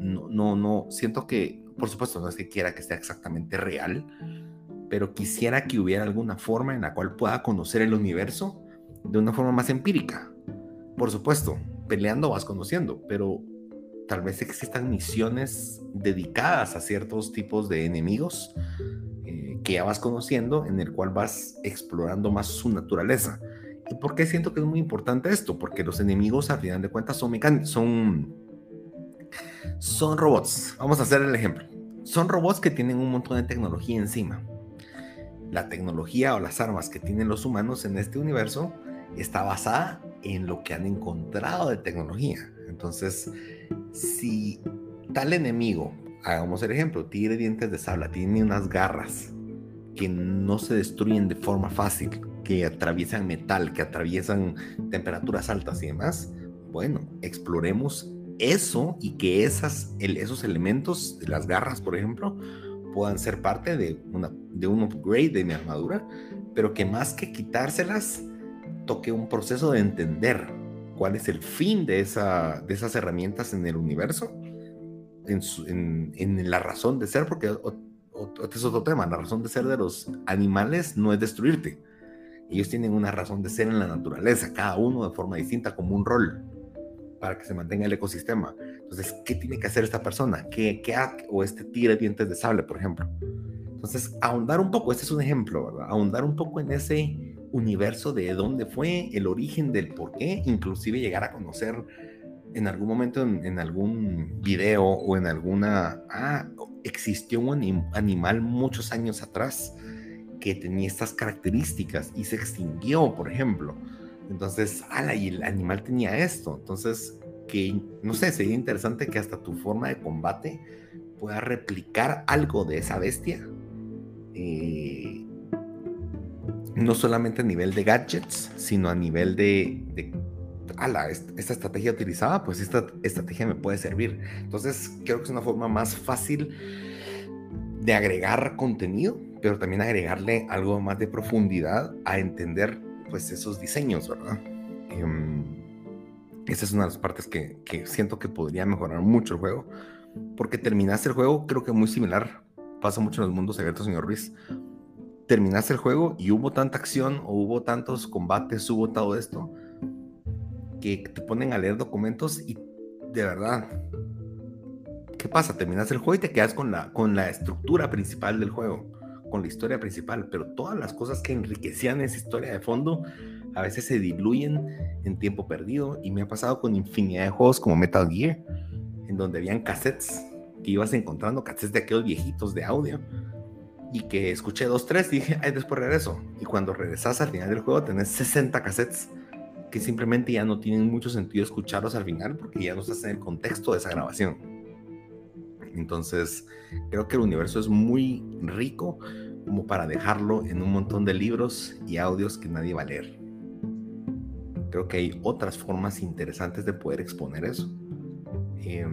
[SPEAKER 2] No, no, no, siento que, por supuesto, no es que quiera que sea exactamente real, pero quisiera que hubiera alguna forma en la cual pueda conocer el universo de una forma más empírica. Por supuesto, peleando vas conociendo, pero tal vez existan misiones dedicadas a ciertos tipos de enemigos eh, que ya vas conociendo, en el cual vas explorando más su naturaleza. ¿Y por qué siento que es muy importante esto? Porque los enemigos, al final de cuentas, son son, son robots. Vamos a hacer el ejemplo. Son robots que tienen un montón de tecnología encima. La tecnología o las armas que tienen los humanos en este universo está basada en lo que han encontrado de tecnología. Entonces, si tal enemigo, hagamos el ejemplo, tigre dientes de sable, tiene unas garras que no se destruyen de forma fácil, que atraviesan metal, que atraviesan temperaturas altas y demás, bueno, exploremos eso y que esas, esos elementos las garras, por ejemplo, puedan ser parte de, una, de un upgrade de mi armadura, pero que más que quitárselas, toque un proceso de entender cuál es el fin de, esa, de esas herramientas en el universo, en, en, la razón de ser, porque este es otro tema, la razón de ser de los animales no es destruirte. Ellos tienen una razón de ser en la naturaleza, cada uno de forma distinta, como un rol, para que se mantenga el ecosistema. Entonces, ¿qué tiene que hacer esta persona? ¿Qué, qué o este tigre dientes de sable, por ejemplo? Entonces, ahondar un poco, este es un ejemplo, ¿verdad? Ahondar un poco en ese universo de dónde fue, el origen del por qué, inclusive llegar a conocer en algún momento en, algún video o en alguna, ah, existió un animal muchos años atrás que tenía estas características y se extinguió, por ejemplo. Entonces, ala, y el animal tenía esto. Entonces, que, no sé, sería interesante que hasta tu forma de combate pueda replicar algo de esa bestia. Eh, no solamente a nivel de gadgets, sino a nivel de, de ala, esta estrategia utilizada, pues esta estrategia me puede servir. Entonces, creo que es una forma más fácil de agregar contenido, pero también agregarle algo más de profundidad a entender, pues, esos diseños, ¿verdad? Eh, esa es una de las partes que, siento que podría mejorar mucho el juego, porque terminaste el juego, creo que muy similar, pasa mucho en los mundos secretos, señor Ruiz, terminaste el juego y hubo tanta acción o hubo tantos combates, hubo todo esto, que te ponen a leer documentos y de verdad, ¿qué pasa? Terminas el juego y te quedas con la, con la estructura principal del juego, con la historia principal, pero todas las cosas que enriquecían esa historia de fondo a veces se diluyen en tiempo perdido y me ha pasado con infinidad de juegos como Metal Gear, en donde habían cassettes que ibas encontrando, cassettes de aquellos viejitos de audio y que escuché dos, tres dije, ay, después regreso. Y cuando regresas al final del juego tenés 60 cassettes que simplemente ya no tienen mucho sentido escucharlos al final porque ya no estás en el contexto de esa grabación. Entonces, creo que el universo es muy rico como para dejarlo en un montón de libros y audios que nadie va a leer. Creo que hay otras formas interesantes de poder exponer eso. Eh,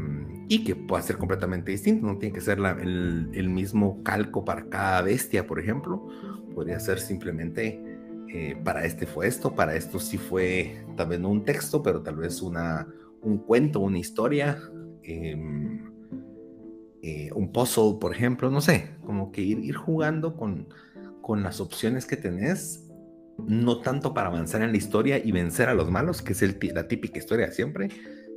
[SPEAKER 2] y que pueda ser completamente distinto, no tiene que ser el, mismo calco para cada bestia, por ejemplo, podría ser simplemente eh, para este fue esto, para esto sí fue tal vez no un texto, pero tal vez una, un cuento, una historia, em, eh, un puzzle, por ejemplo, no sé, como que ir, ir jugando con, con las opciones que tenés no tanto para avanzar en la historia y vencer a los malos, que es el, la típica historia siempre,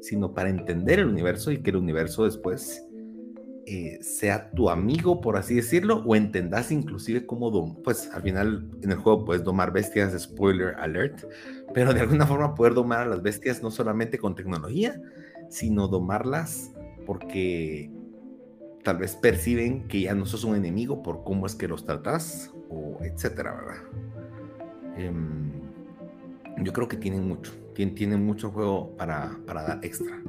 [SPEAKER 2] sino para entender el universo y que el universo después eh, sea tu amigo, por así decirlo, o entendas inclusive cómo, pues al final en el juego puedes domar bestias, spoiler alert, pero de alguna forma poder domar a las bestias no solamente con tecnología, sino domarlas porque tal vez perciben que ya no sos un enemigo por cómo es que los tratas, o etcétera, ¿verdad? Em, yo creo que tienen mucho tiene mucho juego para, dar extra.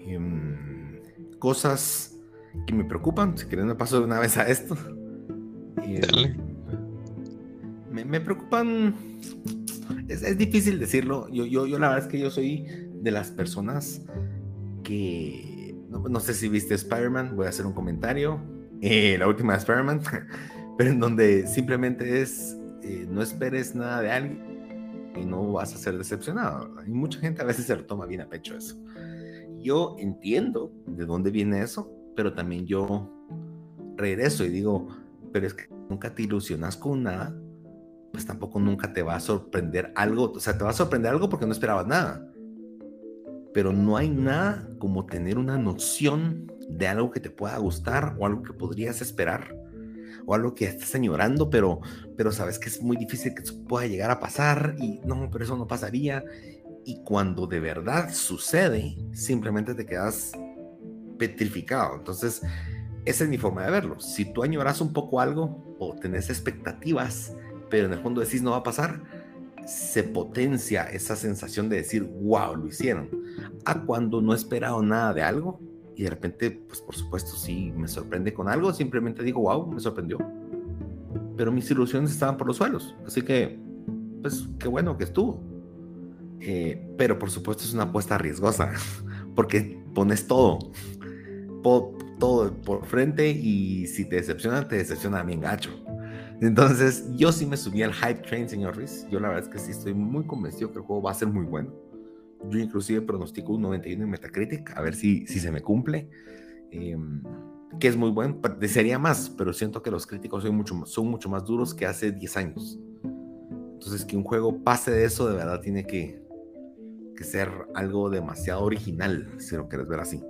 [SPEAKER 2] Em, cosas que me preocupan, si quieren me paso de una vez a esto. Em, me, preocupan, es, difícil decirlo, yo, yo, yo la verdad es que yo soy de las personas que no, sé si viste Spider-Man, voy a hacer un comentario, eh, la última de Spider-Man, [laughs] pero en donde simplemente es, eh, no esperes nada de alguien y no vas a ser decepcionado. Y mucha gente a veces se lo toma bien a pecho eso. Yo entiendo de dónde viene eso, pero también yo regreso y digo, pero es que nunca te ilusionas con nada, pues tampoco nunca te va a sorprender algo, o sea, te va a sorprender algo porque no esperabas nada. Pero no hay nada como tener una noción de algo que te pueda gustar o algo que podrías esperar o algo que estás añorando, pero, pero sabes que es muy difícil que eso pueda llegar a pasar y no, pero eso no pasaría. Y cuando de verdad sucede, simplemente te quedas petrificado. Entonces, esa es mi forma de verlo. Si tú añoras un poco algo o tenés expectativas, pero en el fondo decís no va a pasar, se potencia esa sensación de decir, wow, lo hicieron. A cuando no he esperado nada de algo y de repente, pues por supuesto, sí me sorprende con algo, simplemente digo, wow, me sorprendió. Pero mis ilusiones estaban por los suelos. Así que, pues qué bueno que estuvo. Eh, pero por supuesto es una apuesta riesgosa, [laughs] porque pones todo todo por frente y si te decepciona, te decepciona bien gacho. Entonces, yo sí me subí al hype train, señor Ruiz. Yo la verdad es que sí estoy muy convencido que el juego va a ser muy bueno. Yo inclusive pronostico un 91 en Metacritic, a ver si, si se me cumple. Em, que es muy bueno, desearía más, pero siento que los críticos son mucho, son mucho más duros que hace 10 años. Entonces, que un juego pase de eso, de verdad tiene que, que ser algo demasiado original, si lo quieres ver así.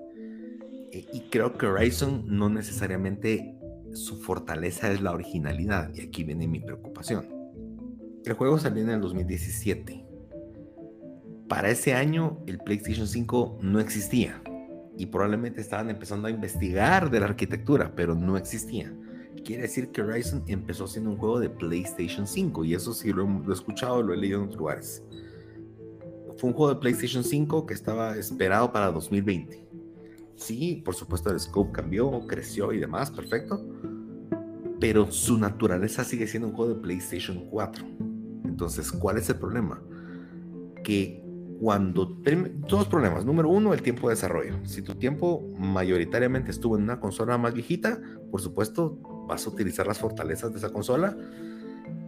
[SPEAKER 2] Eh, y creo que Horizon no necesariamente su fortaleza es la originalidad, y aquí viene mi preocupación. El juego salió en el 2017. Para ese año el PlayStation 5 no existía y probablemente estaban empezando a investigar de la arquitectura, pero no existía. Quiere decir que Horizon empezó siendo un juego de PlayStation 5 y eso sí lo he, escuchado, lo he leído en otros lugares. Fue un juego de PlayStation 5 que estaba esperado para 2020 Sí, por supuesto el scope cambió, creció y demás, perfecto. Pero su naturaleza sigue siendo un juego de PlayStation 4. Entonces, ¿cuál es el problema? Que cuando... Dos problemas. Número uno, el tiempo de desarrollo. Si tu tiempo mayoritariamente estuvo en una consola más viejita, por supuesto, vas a utilizar las fortalezas de esa consola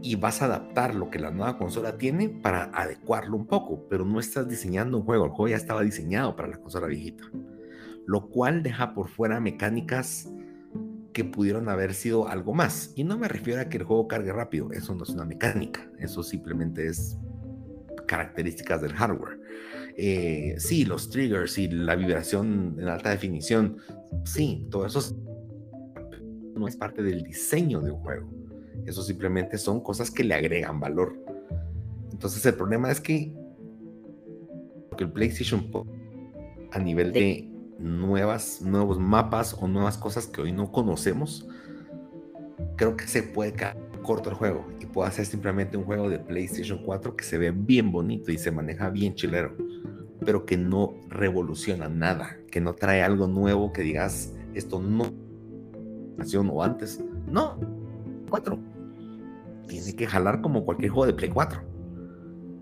[SPEAKER 2] y vas a adaptar lo que la nueva consola tiene para adecuarlo un poco, pero no estás diseñando un juego, el juego ya estaba diseñado para la consola viejita lo cual deja por fuera mecánicas que pudieron haber sido algo más. Y no me refiero a que el juego cargue rápido, eso no es una mecánica, eso simplemente es características del hardware. Eh, sí, los triggers y la vibración en alta definición, sí, todo eso no es parte del diseño de un juego. Eso simplemente son cosas que le agregan valor. Entonces el problema es que el PlayStation a nivel de nuevas, nuevos mapas o nuevas cosas que hoy no conocemos, creo que se puede quedar corto el juego y puede ser simplemente un juego de PlayStation 4 que se ve bien bonito y se maneja bien chilero, pero que no revoluciona nada, que no trae algo nuevo que digas esto no o antes. No, 4. Tiene que jalar como cualquier juego de Play 4.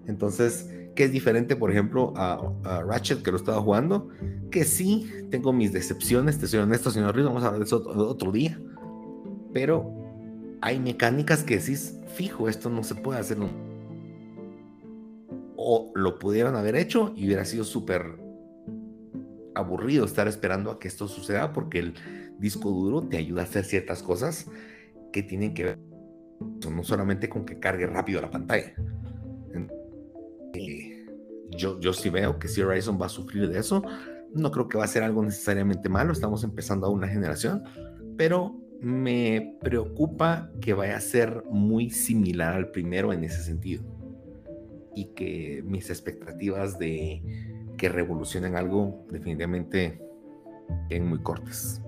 [SPEAKER 2] Entonces, que es diferente, por ejemplo, a, Ratchet, que lo estaba jugando, que sí, tengo mis decepciones, te soy honesto, señor Ruiz, vamos a hablar de eso otro día, pero hay mecánicas que decís, fijo, esto no se puede hacer. O lo pudieran haber hecho y hubiera sido súper aburrido estar esperando a que esto suceda porque el disco duro te ayuda a hacer ciertas cosas que tienen que ver no solamente con que cargue rápido la pantalla yo, yo sí veo que si Horizon va a sufrir de eso. No creo que va a ser algo necesariamente malo, estamos empezando a una generación, pero me preocupa que vaya a ser muy similar al primero en ese sentido. Y que mis expectativas de que revolucionen algo definitivamente en muy cortas.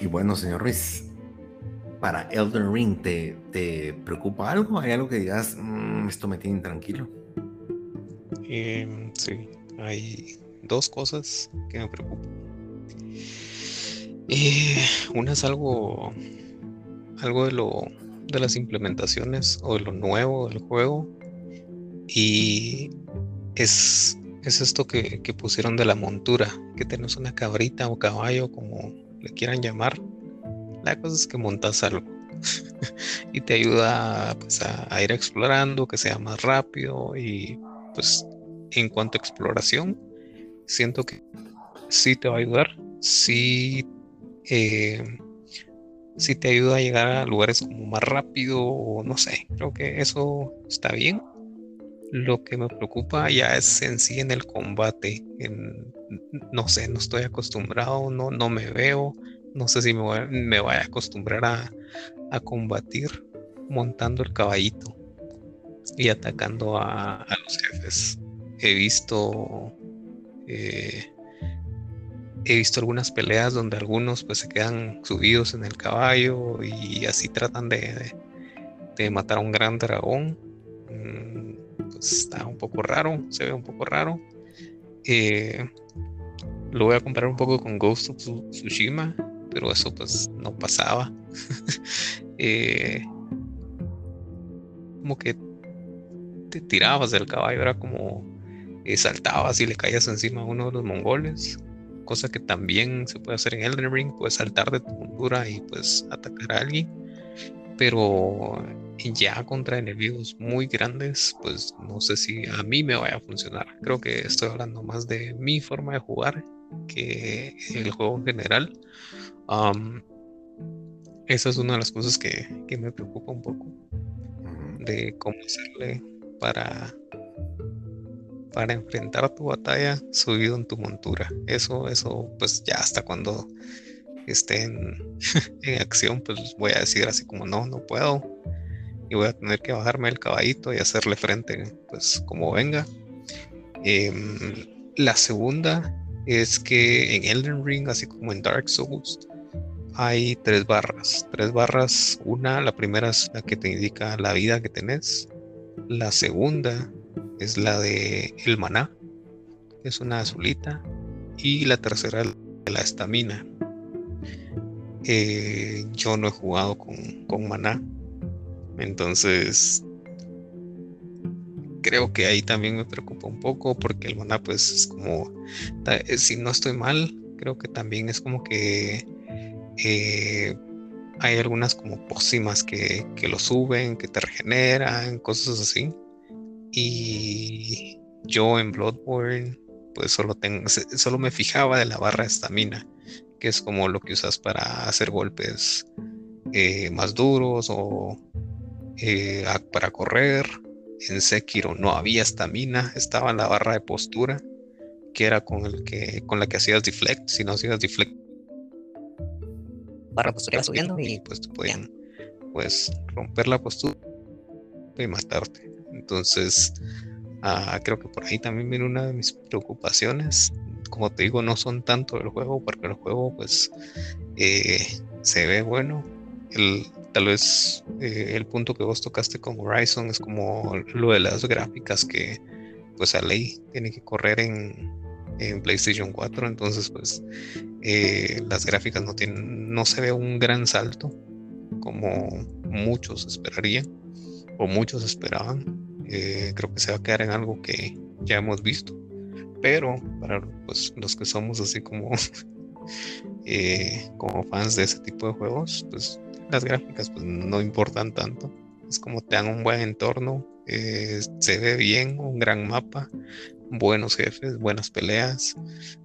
[SPEAKER 2] Y bueno, señor Ruiz, para Elden Ring, ¿te, te preocupa algo? ¿Hay algo que digas, mm, esto me tiene intranquilo?
[SPEAKER 1] Em, sí, hay dos cosas que me preocupan. Eh, una es algo, algo de lo de las implementaciones o de lo nuevo del juego y es es esto que, pusieron de la montura, que tenés una cabrita o caballo, como le quieran llamar. La cosa es que montas algo [laughs] y te ayuda pues, a, ir explorando, que sea más rápido y pues en cuanto a exploración, siento que sí te va a ayudar, sí, eh, sí te ayuda a llegar a lugares como más rápido o no sé, creo que eso está bien lo que me preocupa ya es en sí en el combate. no sé, no estoy acostumbrado, no, no me veo. No sé si me voy, me voy a acostumbrar a, combatir montando el caballito y atacando a, los jefes. He visto. Eh, he visto algunas peleas donde algunos pues se quedan subidos en el caballo y así tratan de, de, matar a un gran dragón. Mm, pues, está un poco raro, se ve un poco raro. Eh, lo voy a comparar un poco con Ghost of Tsushima, pero eso pues no pasaba. [laughs] Eh, como que te tirabas del caballo, era como eh, saltabas y le caías encima a uno de los mongoles, cosa que también se puede hacer en Elden Ring, puedes saltar de tu montura y pues atacar a alguien, pero ya contra enemigos muy grandes, pues no sé si a mí me vaya a funcionar. Creo que estoy hablando más de mi forma de jugar que el juego en general. esa es una de las cosas que, me preocupa un poco. De cómo hacerle para, para enfrentar tu batalla subido en tu montura. Eso, eso, pues ya hasta cuando esté [laughs] en, acción, pues voy a decir así como no, no puedo y voy a tener que bajarme el caballito y hacerle frente pues como venga. Em, la segunda es que en Elden Ring, así como en Dark Souls, hay tres barras. Tres barras. Una, la primera es la que te indica la vida que tenés. La segunda es la de el maná, que es una azulita. Y la tercera es la estamina. Eh, yo no he jugado con, con maná, entonces, creo que ahí también me preocupa un poco porque el maná pues es como, eh, si no estoy mal, creo que también es como que eh, hay algunas como pócimas que, que, lo suben, que te regeneran, cosas así. Y yo en Bloodborne pues solo, tengo, solo me fijaba de la barra de estamina, que es como lo que usas para hacer golpes eh, más duros o eh, para correr. En Sekiro no había estamina, estaba en la barra de postura, que era con, el que, con la que hacías deflect. Si no hacías deflect, barra postura subiendo y pues te podían pues, romper la postura y matarte. Entonces, ah, creo que por ahí también viene una de mis preocupaciones. Como te digo, no son tanto el juego, porque el juego pues eh, se ve bueno. El, tal vez eh, el punto que vos tocaste con Horizon es como lo de las gráficas que pues a ley tiene que correr en, en PlayStation 4 entonces pues eh, las gráficas no tienen no se ve un gran salto como muchos esperarían o muchos esperaban eh, creo que se va a quedar en algo que ya hemos visto pero para pues, los que somos así como [laughs] como fans de ese tipo de juegos pues las gráficas pues no importan tanto. Es como te dan un buen entorno, eh, se ve bien, un gran mapa, buenos jefes, buenas peleas.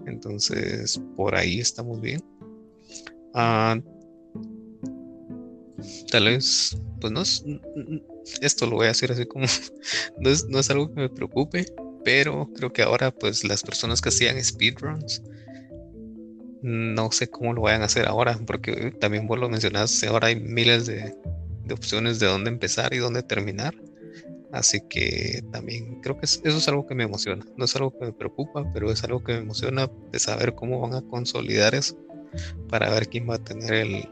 [SPEAKER 1] Entonces por ahí estamos bien. Ah, tal vez, pues no es, esto lo voy a decir así como, [laughs] no es, no es algo que me preocupe, pero creo que ahora pues las personas que hacían speedruns, no sé cómo lo vayan a hacer ahora, porque también vos lo mencionaste, ahora hay miles de, opciones de dónde empezar y dónde terminar. Así que también creo que eso es algo que me emociona. No es algo que me preocupa, pero es algo que me emociona de saber cómo van a consolidar eso para ver quién va a tener el,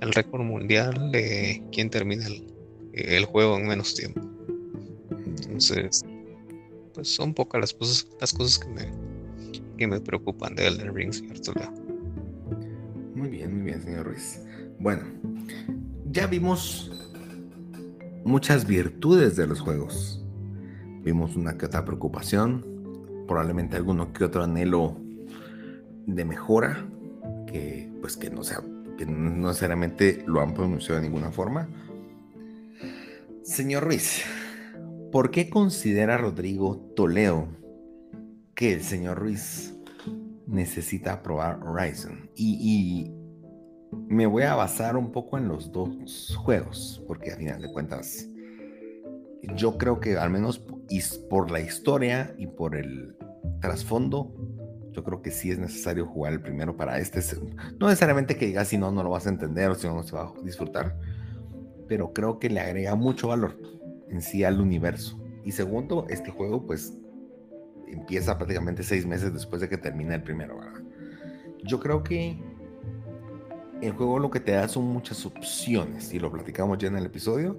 [SPEAKER 1] el récord mundial de quién termina el, juego en menos tiempo. Entonces, pues son pocas las cosas, las cosas que me, que me preocupan de Elden Ring, señor
[SPEAKER 2] Muy bien, muy bien, señor Ruiz. Bueno, ya vimos muchas virtudes de los juegos. Vimos una que otra preocupación, probablemente alguno que otro anhelo de mejora, que pues que no sea, que no necesariamente lo han pronunciado de ninguna forma. Señor Ruiz, ¿por qué considera Rodrigo Toledo que el señor Ruiz necesita probar Horizon? Y, me voy a basar un poco en los dos juegos, porque a final de cuentas, yo creo que al menos por la historia y por el trasfondo, yo creo que sí es necesario jugar el primero para este. No necesariamente que digas si no, no lo vas a entender o si no, no se va a disfrutar, pero creo que le agrega mucho valor en sí al universo. Y segundo, este juego pues empieza prácticamente seis meses después de que termina el primero, ¿verdad? Yo creo que el juego lo que te da son muchas opciones y lo platicamos ya en el episodio.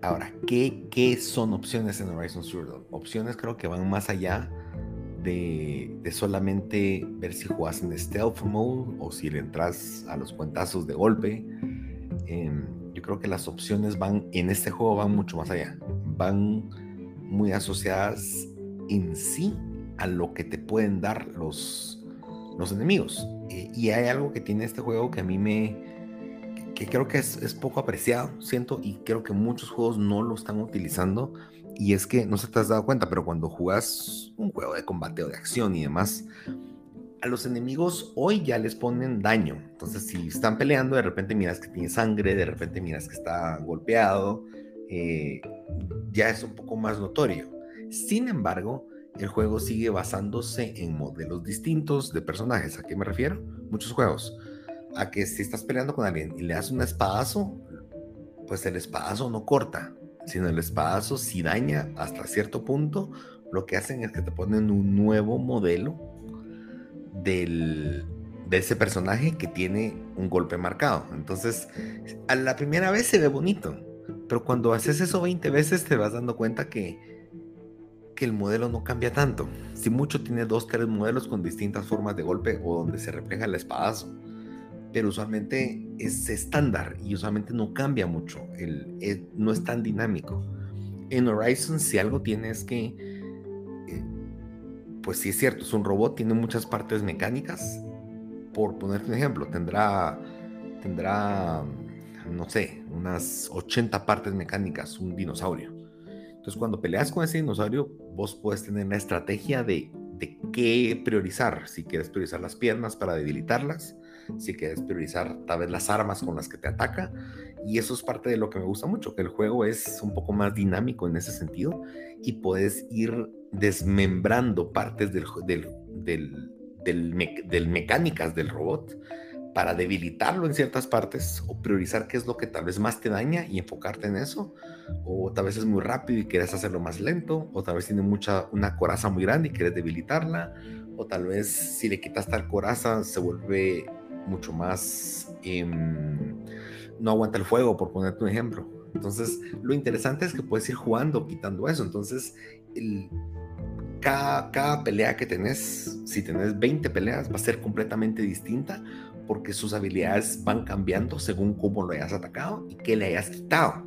[SPEAKER 2] Ahora, ¿qué, qué son opciones en Horizon Zero Dawn? Opciones creo que van más allá de, solamente ver si juegas en stealth mode o si le entras a los cuentazos de golpe. Eh, yo creo que las opciones van, en este juego van mucho más allá. Van muy asociadas en sí a lo que te pueden dar los, los enemigos. Eh, y hay algo que tiene este juego que a mí me... que creo que es, es, poco apreciado, siento, y creo que muchos juegos no lo están utilizando. Y es que, no se te has dado cuenta, pero cuando jugas un juego de combate o de acción y demás, a los enemigos hoy ya les ponen daño. Entonces, si están peleando, de repente miras que tiene sangre, de repente miras que está golpeado, eh, ya es un poco más notorio. Sin embargo, el juego sigue basándose en modelos distintos de personajes. ¿A qué me refiero? Muchos juegos. A que si estás peleando con alguien y le das un espadazo, pues el espadazo no corta, sino el espadazo si daña hasta cierto punto, lo que hacen es que te ponen un nuevo modelo del, de ese personaje que tiene un golpe marcado. Entonces, a la primera vez se ve bonito, pero cuando haces eso 20 veces te vas dando cuenta que, que el modelo no cambia tanto. Si mucho tiene dos, tres modelos con distintas formas de golpe o donde se refleja el espadazo. Pero usualmente es estándar y usualmente no cambia mucho. El, no es tan dinámico. En Horizon si algo tiene es que, eh, pues sí es cierto, es un robot, tiene muchas partes mecánicas. Por ponerte un ejemplo, tendrá, tendrá no sé, unas 80 partes mecánicas, un dinosaurio. Entonces, cuando peleas con ese dinosaurio, vos puedes tener una estrategia de, de qué priorizar. Si quieres priorizar las piernas para debilitarlas, si quieres priorizar tal vez las armas con las que te ataca. Y eso es parte de lo que me gusta mucho, que el juego es un poco más dinámico en ese sentido y puedes ir desmembrando partes del, del, del, del, mecánicas del robot para debilitarlo en ciertas partes o priorizar qué es lo que tal vez más te daña y enfocarte en eso, o tal vez es muy rápido y quieres hacerlo más lento, o tal vez tiene mucha una coraza muy grande y quieres debilitarla, o tal vez si le quitas tal coraza se vuelve mucho más em, no aguanta el fuego por ponerte un ejemplo. Entonces, lo interesante es que puedes ir jugando quitando eso. Entonces, el, cada, cada, pelea que tenés, si tenés 20 peleas, va a ser completamente distinta porque sus habilidades van cambiando según cómo lo hayas atacado y qué le hayas quitado.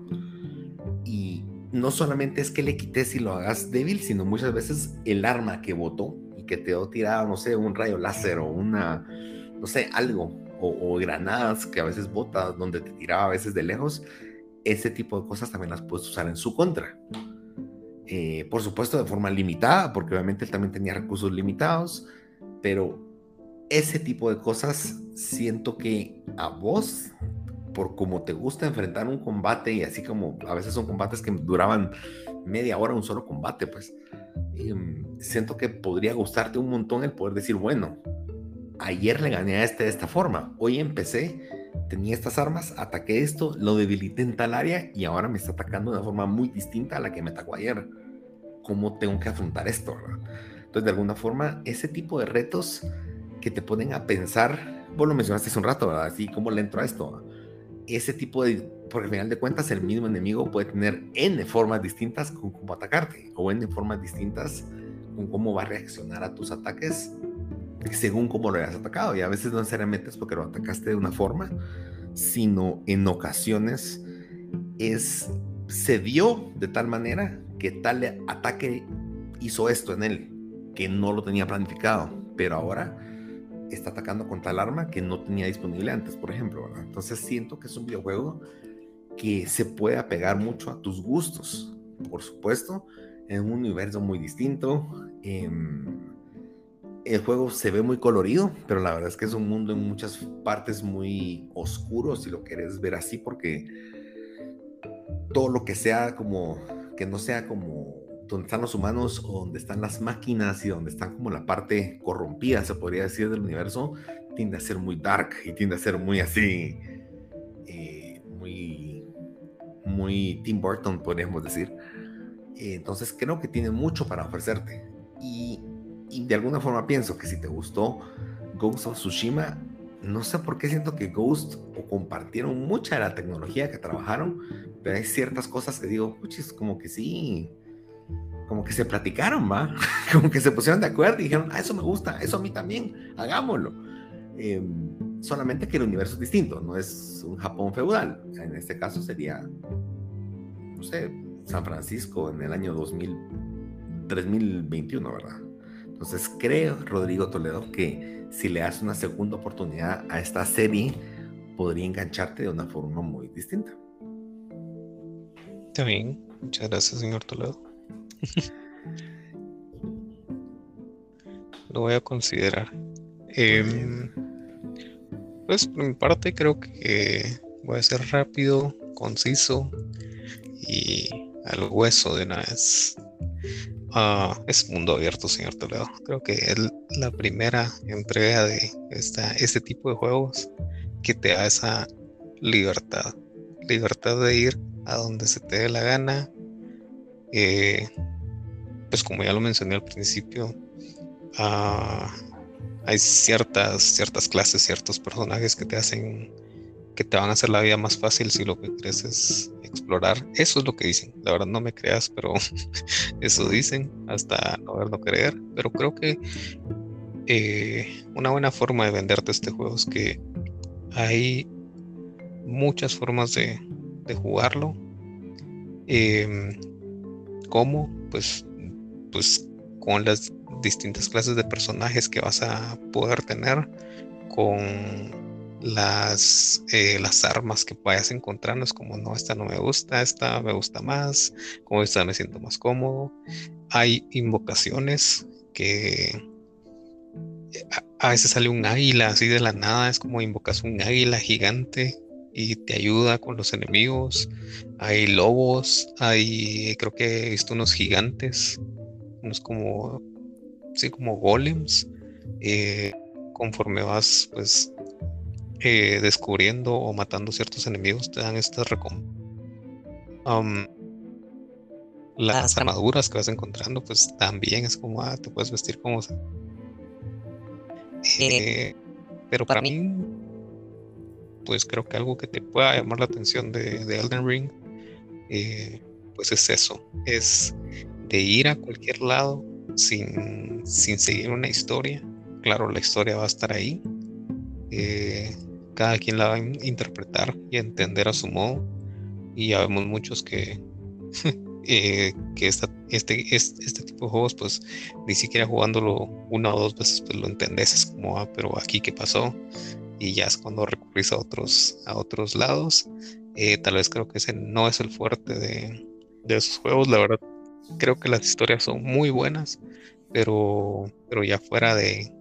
[SPEAKER 2] Y no solamente es que le quites y lo hagas débil, sino muchas veces el arma que botó y que te dio tirado, no sé, un rayo láser o una, no sé, algo, o, granadas que a veces bota donde te tiraba a veces de lejos, ese tipo de cosas también las puedes usar en su contra. Eh, por supuesto, de forma limitada, porque obviamente él también tenía recursos limitados, pero ese tipo de cosas siento que a vos, por como te gusta enfrentar un combate y así como a veces son combates que duraban media hora un solo combate, pues em, siento que podría gustarte un montón el poder decir, bueno, ayer le gané a este de esta forma, hoy empecé, tenía estas armas, ataqué esto, lo debilité en tal área y ahora me está atacando de una forma muy distinta a la que me atacó ayer. ¿Cómo tengo que afrontar esto? Entonces, de alguna forma, ese tipo de retos que te ponen a pensar, vos lo mencionaste hace un rato, ¿verdad? Así, ¿cómo le entro a esto? Ese tipo de, porque al final de cuentas el mismo enemigo puede tener N formas distintas con cómo atacarte, o N formas distintas con cómo va a reaccionar a tus ataques según cómo lo hayas atacado. Y a veces no necesariamente es porque lo atacaste de una forma, sino en ocasiones es, se dio de tal manera que tal ataque hizo esto en él que no lo tenía planificado, pero ahora está atacando con tal arma que no tenía disponible antes, por ejemplo. Entonces siento que es un videojuego que se puede apegar mucho a tus gustos, por supuesto, en un universo muy distinto. Em, el juego se ve muy colorido, pero la verdad es que es un mundo en muchas partes muy oscuro, si lo quieres ver así, porque todo lo que sea como, que no sea como donde están los humanos o donde están las máquinas y donde están como la parte corrompida, se podría decir, del universo, tiende a ser muy dark y tiende a ser muy así, eh, muy, muy Tim Burton, podríamos decir. Entonces creo que tiene mucho para ofrecerte. Y, de alguna forma pienso que si te gustó Ghost of Tsushima, no sé por qué siento que Ghost o compartieron mucha de la tecnología que trabajaron, pero hay ciertas cosas que digo, puchis, como que sí, como que se platicaron, ¿va? [laughs] como que se pusieron de acuerdo y dijeron, ah, eso me gusta, eso a mí también, hagámoslo. Em, solamente que el universo es distinto, no es un Japón feudal. En este caso sería, no sé, San Francisco en el año 2000, 3021, ¿verdad? Entonces creo, Rodrigo Toledo, que si le das una segunda oportunidad a esta serie, podría engancharte de una forma muy distinta.
[SPEAKER 1] También, muchas gracias, señor Toledo. [laughs] Lo voy a considerar. Em, pues por mi parte creo que voy a ser rápido, conciso y al hueso de una vez. Ah, es mundo abierto, señor Toledo. Creo que es la primera entrega de esta, este tipo de juegos que te da esa libertad. Libertad de ir a donde se te dé la gana. Eh, pues como ya lo mencioné al principio, ah, hay ciertas, ciertas clases, ciertos personajes que te hacen, que te van a hacer la vida más fácil si lo que quieres es explorar. Eso es lo que dicen. La verdad no me creas, pero [laughs] eso dicen hasta no ver, no creer. Pero creo que eh, una buena forma de venderte este juego es que hay muchas formas de, jugarlo. Em, ¿Cómo? Pues, pues con las distintas clases de personajes que vas a poder tener, con las, eh, las armas que vayas encontrando. Es como, no, esta no me gusta, esta me gusta más, como esta me siento más cómodo. Hay invocaciones que eh, a, veces sale un águila así de la nada, es como invocas un águila gigante y te ayuda con los enemigos. Hay lobos, hay, creo que he visto unos gigantes, unos como, sí, como golems. Eh, conforme vas pues eh, descubriendo o matando ciertos enemigos te dan estas recompensas. las armaduras que vas encontrando, pues también es como, ah, te puedes vestir como... Eh, pero para mí, pues creo que algo que te pueda llamar la atención de, Elden Ring, eh, pues es eso, es de ir a cualquier lado sin, sin seguir una historia. Claro, la historia va a estar ahí. Eh, cada quien la va a interpretar y entender a su modo. Y ya vemos muchos que, [laughs] eh, que este, este, este, tipo de juegos, pues ni siquiera jugándolo una o dos veces, pues lo entendés, es como, ah, pero aquí qué pasó. Y ya es cuando recurrís a otros, a otros lados. Eh, tal vez creo que ese no es el fuerte de, de esos juegos, la verdad. Creo que las historias son muy buenas, pero, pero ya fuera de,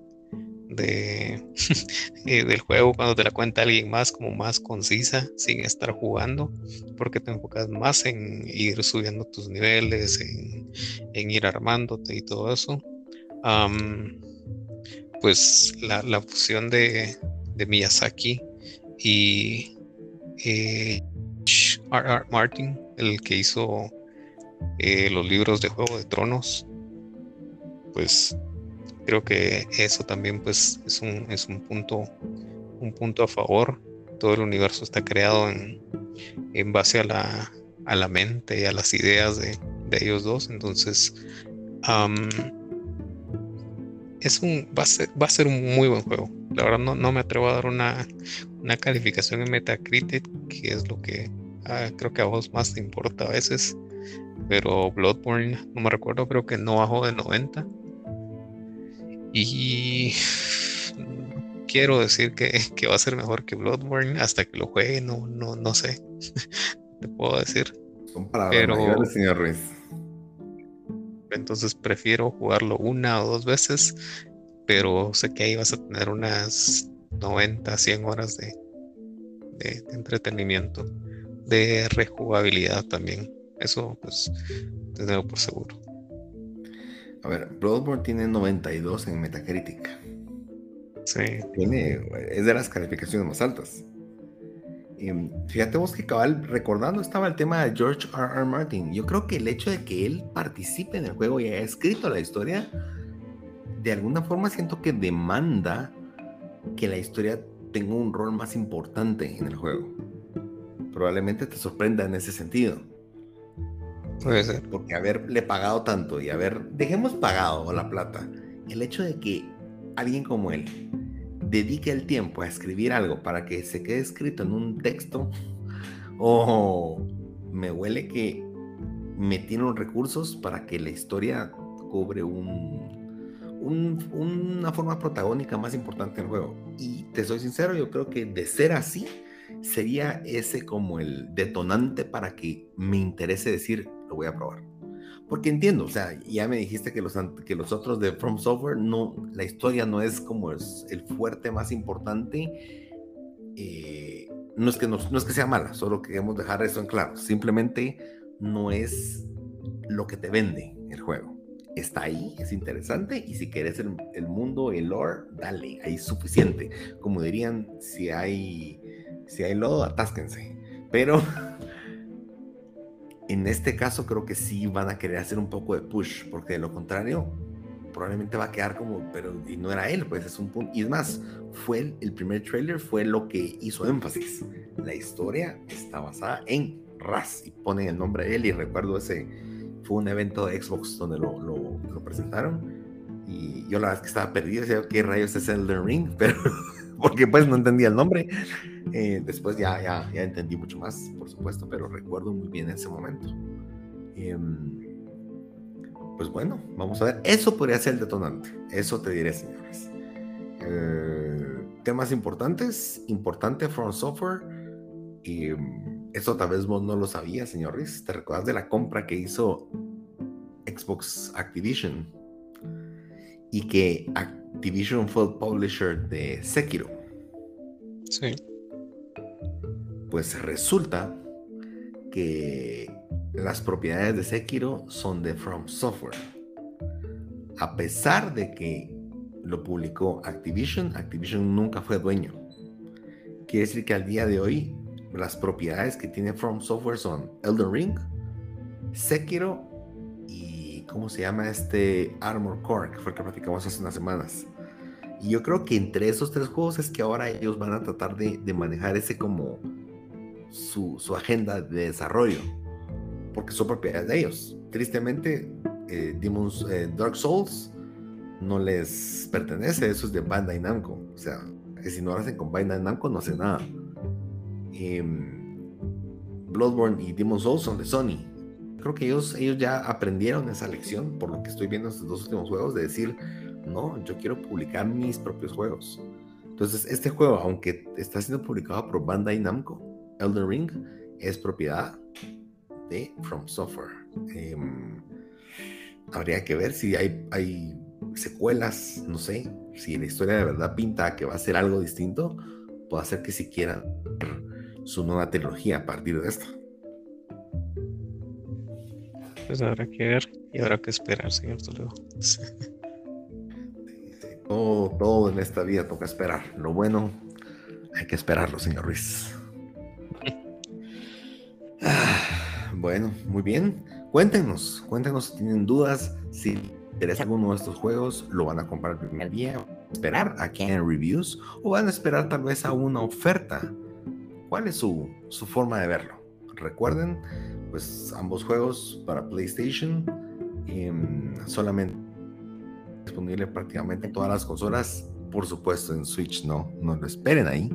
[SPEAKER 1] de, [laughs] eh, del juego cuando te la cuenta alguien más como más concisa sin estar jugando porque te enfocas más en ir subiendo tus niveles en, ir armándote y todo eso pues la, fusión de, de, Miyazaki y eh, R. Martin el que hizo eh, los libros de Juego de Tronos pues creo que eso también pues es un, es un punto un punto a favor. Todo el universo está creado en, en base a la, a la mente y a las ideas de, de ellos dos. Entonces es un va a, ser, va a ser un muy buen juego. La verdad no, no me atrevo a dar una, una calificación en Metacritic que es lo que ah, creo que a vos más te importa a veces. Pero Bloodborne no me recuerdo creo que no bajó de 90 Y quiero decir que, va a ser mejor que Bloodborne hasta que lo juegue, no, no, no sé. [laughs] Te puedo decir.
[SPEAKER 2] Son palabras Pero, señor Ruiz.
[SPEAKER 1] Entonces prefiero jugarlo una o dos veces, pero sé que ahí vas a tener unas 90, 100 horas de, de, entretenimiento, de rejugabilidad también. Eso, pues, te tengo por seguro.
[SPEAKER 2] A ver, Bloodborne tiene 92 en Metacritic.
[SPEAKER 1] Sí.
[SPEAKER 2] Tiene, es de las calificaciones más altas. Y fíjate vos que cabal, recordando estaba el tema de George R. R. Martin. Yo creo que el hecho de que él participe en el juego y haya escrito la historia, de alguna forma siento que demanda que la historia tenga un rol más importante en el juego. Probablemente te sorprenda en ese sentido.
[SPEAKER 1] Puede ser.
[SPEAKER 2] Porque haberle pagado tanto y haber, dejemos pagado la plata, el hecho de que alguien como él dedique el tiempo a escribir algo para que se quede escrito en un texto, o me huele que metieron recursos para que la historia cobre un, una forma protagónica más importante en el juego. Y te soy sincero, yo creo que de ser así, sería ese como el detonante para que me interese decir, lo voy a probar. Porque entiendo, o sea, ya me dijiste que los, que los otros de From Software, no, la historia no es como es el fuerte más importante. Eh, no, es que no, es que sea mala, solo queremos dejar eso en claro. Simplemente no es lo que te vende el juego. Está ahí, es interesante, y si quieres el, el mundo, el lore, dale, es suficiente. Como dirían, si hay, si hay lodo, atásquense. Pero [laughs] en este caso creo que sí van a querer hacer un poco de push, porque de lo contrario probablemente va a quedar como, pero y no era él, pues es un punto. Y es más, fue el, primer trailer fue lo que hizo énfasis. La historia está basada en Raz y pone el nombre de él y recuerdo ese, fue un evento de Xbox donde lo, lo, lo presentaron y yo la verdad es que estaba perdido, decía, ¿qué rayos es Elden Ring? [laughs] Pero porque pues no entendía el nombre. Eh, después ya, ya, ya entendí mucho más, por supuesto, pero recuerdo muy bien ese momento. Em, pues bueno, vamos a ver. Eso podría ser el detonante. Eso te diré, señores. Eh, temas importantes. Importante From Software. Y em, eso tal vez vos no lo sabías, señor Riz. ¿Te recuerdas de la compra que hizo Xbox Activision? Y que Activision fue el publisher de Sekiro.
[SPEAKER 1] Sí.
[SPEAKER 2] Pues resulta que las propiedades de Sekiro son de From Software. A pesar de que lo publicó Activision, Activision nunca fue dueño. Quiere decir que al día de hoy las propiedades que tiene From Software son Elden Ring, Sekiro ¿cómo se llama este Armor Core? Que fue el que platicamos hace unas semanas. Y yo creo que entre esos tres juegos es que ahora ellos van a tratar de, manejar ese como su, agenda de desarrollo, porque son propiedades de ellos. Tristemente, eh, Demon's, eh, Dark Souls no les pertenece, eso es de Bandai Namco. O sea, si no lo hacen con Bandai Namco no hace nada. Em, Bloodborne y Demon's Souls son de Sony. Creo que ellos, ellos ya aprendieron esa lección, por lo que estoy viendo en estos dos últimos juegos, de decir, no, yo quiero publicar mis propios juegos. Entonces, este juego, aunque está siendo publicado por Bandai Namco, Elden Ring es propiedad de From Software. Em, habría que ver si hay, hay secuelas, no sé, si la historia de verdad pinta que va a ser algo distinto, puede hacer que si quieran su nueva trilogía a partir de esto.
[SPEAKER 1] Pues habrá que ver y habrá que esperar, señor Toledo. [laughs]
[SPEAKER 2] Todo, en esta vida toca esperar. Lo bueno, hay que esperarlo, señor Ruiz. [laughs] Ah, bueno, muy bien. Cuéntenos, cuéntenos si tienen dudas, si interesa alguno de estos juegos, lo van a comprar el primer día, esperar aquí en reviews o van a esperar tal vez a una oferta. ¿Cuál es su, su forma de verlo? Recuerden, pues ambos juegos para PlayStation em, solamente disponible prácticamente en todas las consolas, por supuesto en Switch no, no lo esperen ahí.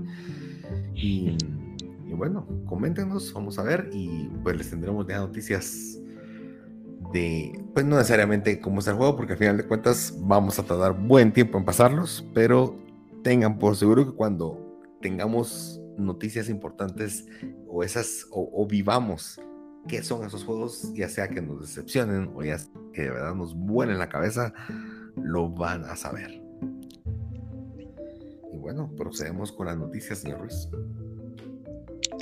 [SPEAKER 2] Y, bueno, coméntenos, vamos a ver y pues les tendremos ya noticias de, pues no necesariamente cómo es el juego, porque al final de cuentas vamos a tardar buen tiempo en pasarlos, pero tengan por seguro que cuando tengamos noticias importantes o esas, o, vivamos qué son esos juegos, ya sea que nos decepcionen o ya que de verdad nos vuelen la cabeza, lo van a saber. Y bueno, procedemos con las noticias, señor Ruiz.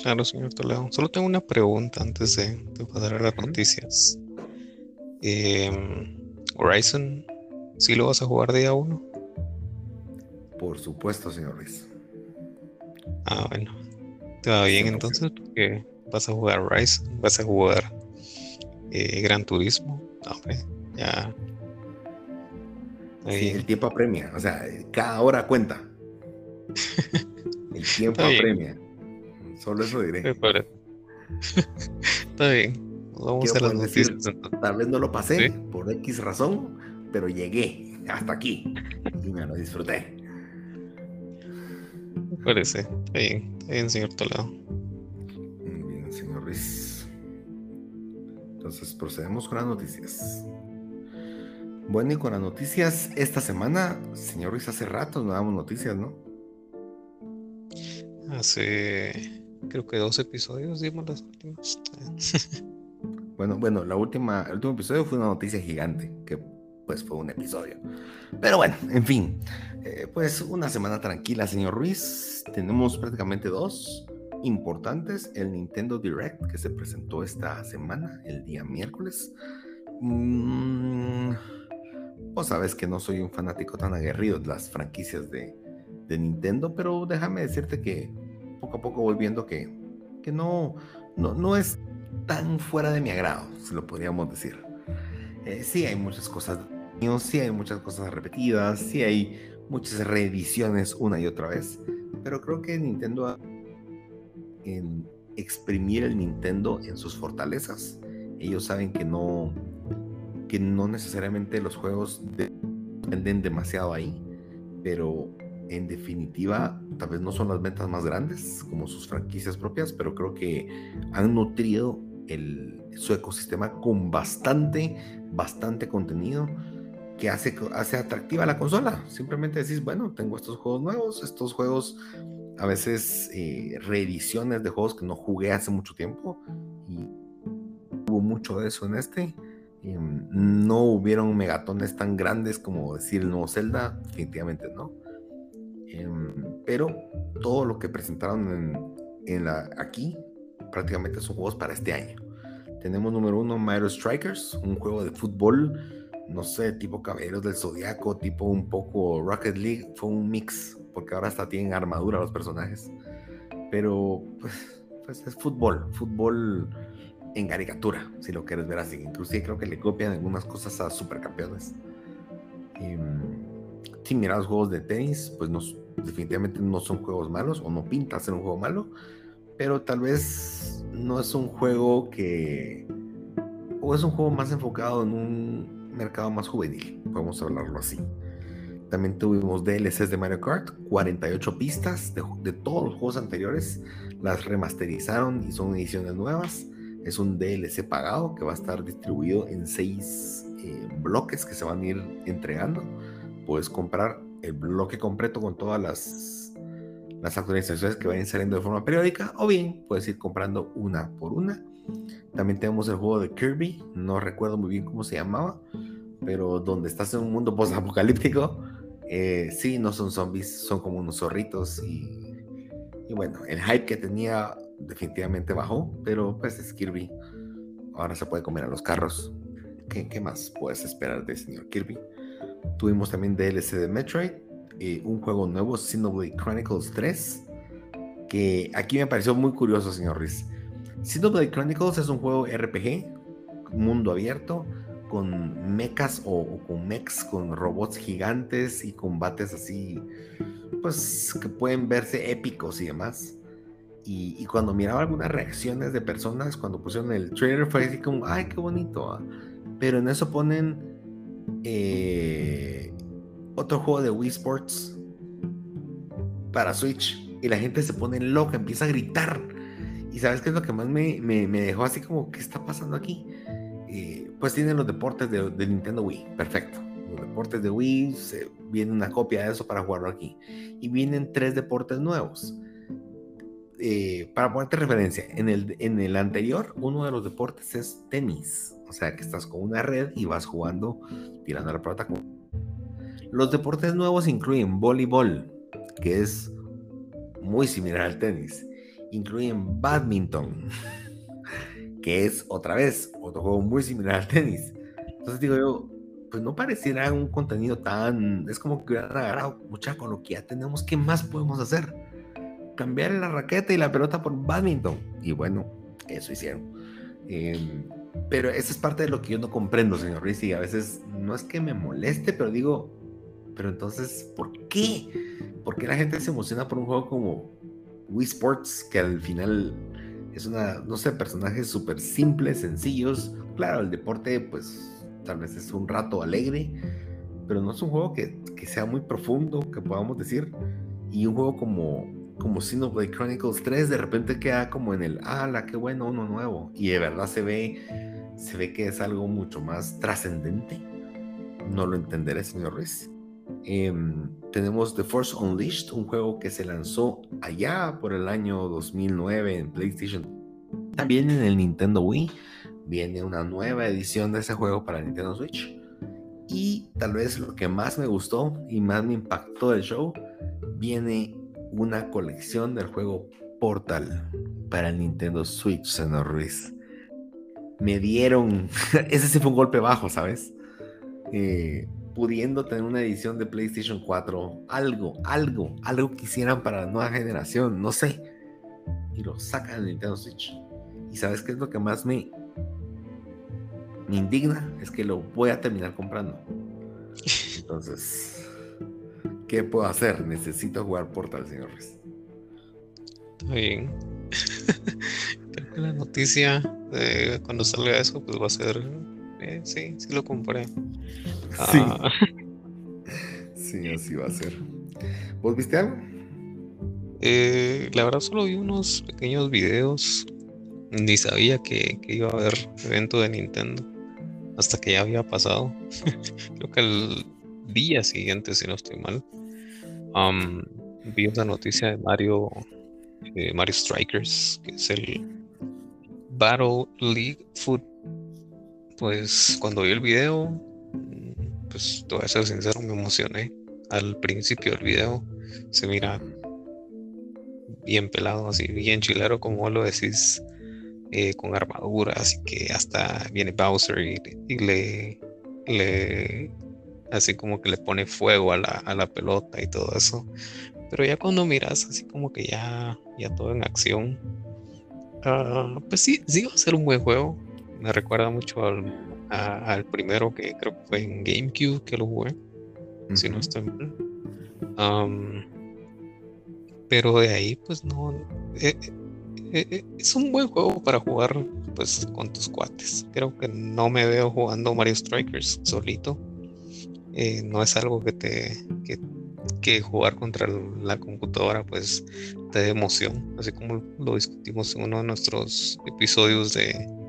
[SPEAKER 1] Claro, señor Toledo. Solo tengo una pregunta antes de, pasar a las noticias. Em, Horizon, ¿sí lo vas a jugar día uno?
[SPEAKER 2] Por supuesto, señor Ruiz.
[SPEAKER 1] Ah, bueno. ¿Te va bien entonces? Porque vas a jugar Horizon, vas a jugar eh, Gran Turismo. No, hombre, ya.
[SPEAKER 2] el tiempo apremia. O sea, cada hora cuenta. [laughs] el tiempo apremia. Solo eso diré. [laughs]
[SPEAKER 1] Está bien. Vamos a las noticias.
[SPEAKER 2] tal vez no lo pasé por X razón, pero llegué hasta aquí y me lo disfruté.
[SPEAKER 1] parece. Está bien, está bien, señor Toledo.
[SPEAKER 2] Entonces procedemos con las noticias. Bueno, y con las noticias esta semana, señor Ruiz, hace rato no damos noticias, ¿no?
[SPEAKER 1] Hace creo que dos episodios dimos las últimas. [laughs]
[SPEAKER 2] bueno, bueno, la última, el último episodio fue una noticia gigante, que pues fue un episodio. Pero bueno, en fin, eh, pues una semana tranquila, señor Ruiz. Tenemos prácticamente dos importantes. El Nintendo Direct que se presentó esta semana, el día miércoles. Mm, vos sabes que no soy un fanático tan aguerrido de las franquicias de, de Nintendo, pero déjame decirte que poco a poco voy viendo que, que no, no, no es tan fuera de mi agrado, si lo podríamos decir. Eh, sí hay muchas cosas, sí hay muchas cosas repetidas, sí hay muchas reediciones una y otra vez, pero creo que Nintendo en exprimir el Nintendo en sus fortalezas. Ellos saben que no que no necesariamente los juegos dependen demasiado ahí, pero en definitiva, tal vez no son las ventas más grandes como sus franquicias propias, pero creo que han nutrido el, su ecosistema con bastante, bastante contenido que hace, hace atractiva la consola. Simplemente decís, bueno, tengo estos juegos nuevos, estos juegos, a veces eh, reediciones de juegos que no jugué hace mucho tiempo y hubo mucho de eso en este. Em, no hubieron megatones tan grandes como decir el nuevo Zelda, definitivamente no Em, pero todo lo que presentaron en, la, aquí prácticamente son juegos para este año. Tenemos número uno Mario Strikers, un juego de fútbol, no sé, tipo Caballeros del Zodiaco, tipo un poco Rocket League, fue un mix, porque ahora hasta tienen armadura los personajes. Pero pues, pues es fútbol, fútbol en caricatura, si lo quieres ver así. Inclusive creo que le copian algunas cosas a Supercampeones. Y, si miras los juegos de tenis, pues no, definitivamente no son juegos malos o no pinta ser un juego malo, pero tal vez no es un juego que... o es un juego más enfocado en un mercado más juvenil, podemos hablarlo así. También tuvimos DLCs de Mario Kart, 48 pistas de, todos los juegos anteriores, las remasterizaron y son ediciones nuevas. Es un DLC pagado que va a estar distribuido en 6 eh, bloques que se van a ir entregando. Puedes comprar el bloque completo con todas las, las actualizaciones que vayan saliendo de forma periódica, o bien puedes ir comprando una por una. También tenemos el juego de Kirby, no recuerdo muy bien cómo se llamaba, pero donde estás en un mundo post-apocalíptico. Eh, sí, no son zombies, son como unos zorritos y, bueno, el hype que tenía definitivamente bajó, pero pues es Kirby. Ahora se puede comer a los carros. ¿Qué, qué más puedes esperar de señor Kirby? Tuvimos también DLC de Metroid, eh, un juego nuevo, Xenoblade Chronicles 3, que aquí me pareció muy curioso, señor Riz. Xenoblade Chronicles es un juego RPG, mundo abierto, con mechas o, con mechs, con robots gigantes y combates así, pues que pueden verse épicos y demás. Y, y, cuando miraba algunas reacciones de personas cuando pusieron el trailer fue así como, ay, qué bonito. Ah". Pero en eso ponen eh, otro juego de Wii Sports para Switch y la gente se pone loca, empieza a gritar. Y sabes qué es lo que más me, dejó así como, ¿qué está pasando aquí? Eh, pues tienen los deportes de, Nintendo Wii. Perfecto. Los deportes de Wii, se, viene una copia de eso para jugarlo aquí. Y vienen tres deportes nuevos. Eh, para ponerte referencia, en el, en el anterior, uno de los deportes es tenis. O sea, que estás con una red y vas jugando, tirando la pelota. Los deportes nuevos incluyen voleibol, que es muy similar al tenis. Incluyen badminton, [laughs] que es otra vez otro juego muy similar al tenis. Entonces digo yo, pues no pareciera un contenido tan, es como que hubieran agarrado mucha con lo que ya tenemos, ¿qué más podemos hacer? Cambiar la raqueta y la pelota por badminton. Y bueno, eso hicieron. Em, pero esa es parte de lo que yo no comprendo, señor Ruiz, y a veces no es que me moleste, pero digo, pero entonces, ¿por qué? ¿Por qué la gente se emociona por un juego como Wii Sports, que al final es una, no sé, personajes súper simples, sencillos. Claro, el deporte, pues tal vez es un rato alegre, pero no es un juego que, que sea muy profundo, que podamos decir. Y un juego como, como Xenoblade Chronicles 3 de repente queda como en el, ala, qué bueno, uno nuevo. Y de verdad se ve, se ve que es algo mucho más trascendente. No lo entenderé, señor Ruiz. Em, tenemos The Force Unleashed, un juego que se lanzó allá por el año 2009 en PlayStation. También en el Nintendo Wii viene una nueva edición de ese juego para Nintendo Switch. Y tal vez lo que más me gustó y más me impactó del show, viene una colección del juego Portal para Nintendo Switch, señor Ruiz. Me dieron, [laughs] ese sí fue un golpe bajo, ¿sabes? Eh, pudiendo tener una edición de PlayStation 4, algo, algo, algo que hicieran para la nueva generación, no sé. Y lo sacan de Nintendo Switch. Y sabes qué es lo que más me, me indigna? Es que lo voy a terminar comprando. [laughs] Entonces, ¿qué puedo hacer? Necesito jugar Portal, señores.
[SPEAKER 1] Está bien. [laughs] Creo que la noticia cuando salga eso, pues va a ser. Eh, sí, sí lo compré.
[SPEAKER 2] Sí. Ah. [laughs] sí, así va a ser. ¿Vos viste algo?
[SPEAKER 1] Eh, la verdad solo vi unos pequeños videos. Ni sabía que, iba a haber evento de Nintendo. Hasta que ya había pasado. [laughs] Creo que el día siguiente, si no estoy mal. vi una noticia de Mario. Eh, Mario Strikers. Que es el Battle League Foot. Pues cuando vi el video pues te voy a ser sincero, me emocioné al principio del video. Se mira bien pelado, así bien chilero, como lo decís, eh, con armadura, así que hasta viene Bowser y, le, así como que le pone fuego a la, pelota y todo eso. Pero ya cuando miras así como que ya, ya todo en acción, ah, pues sí, sí va a ser un buen juego. Me recuerda mucho al al primero que creo que fue en GameCube que lo jugué, si no estoy mal. pero de ahí, pues no. Eh, eh, eh, es un buen juego para jugar pues con tus cuates. Creo que no me veo jugando Mario Strikers solito. no es algo que te que, que, jugar contra la computadora pues te dé emoción, así como lo discutimos en uno de nuestros episodios de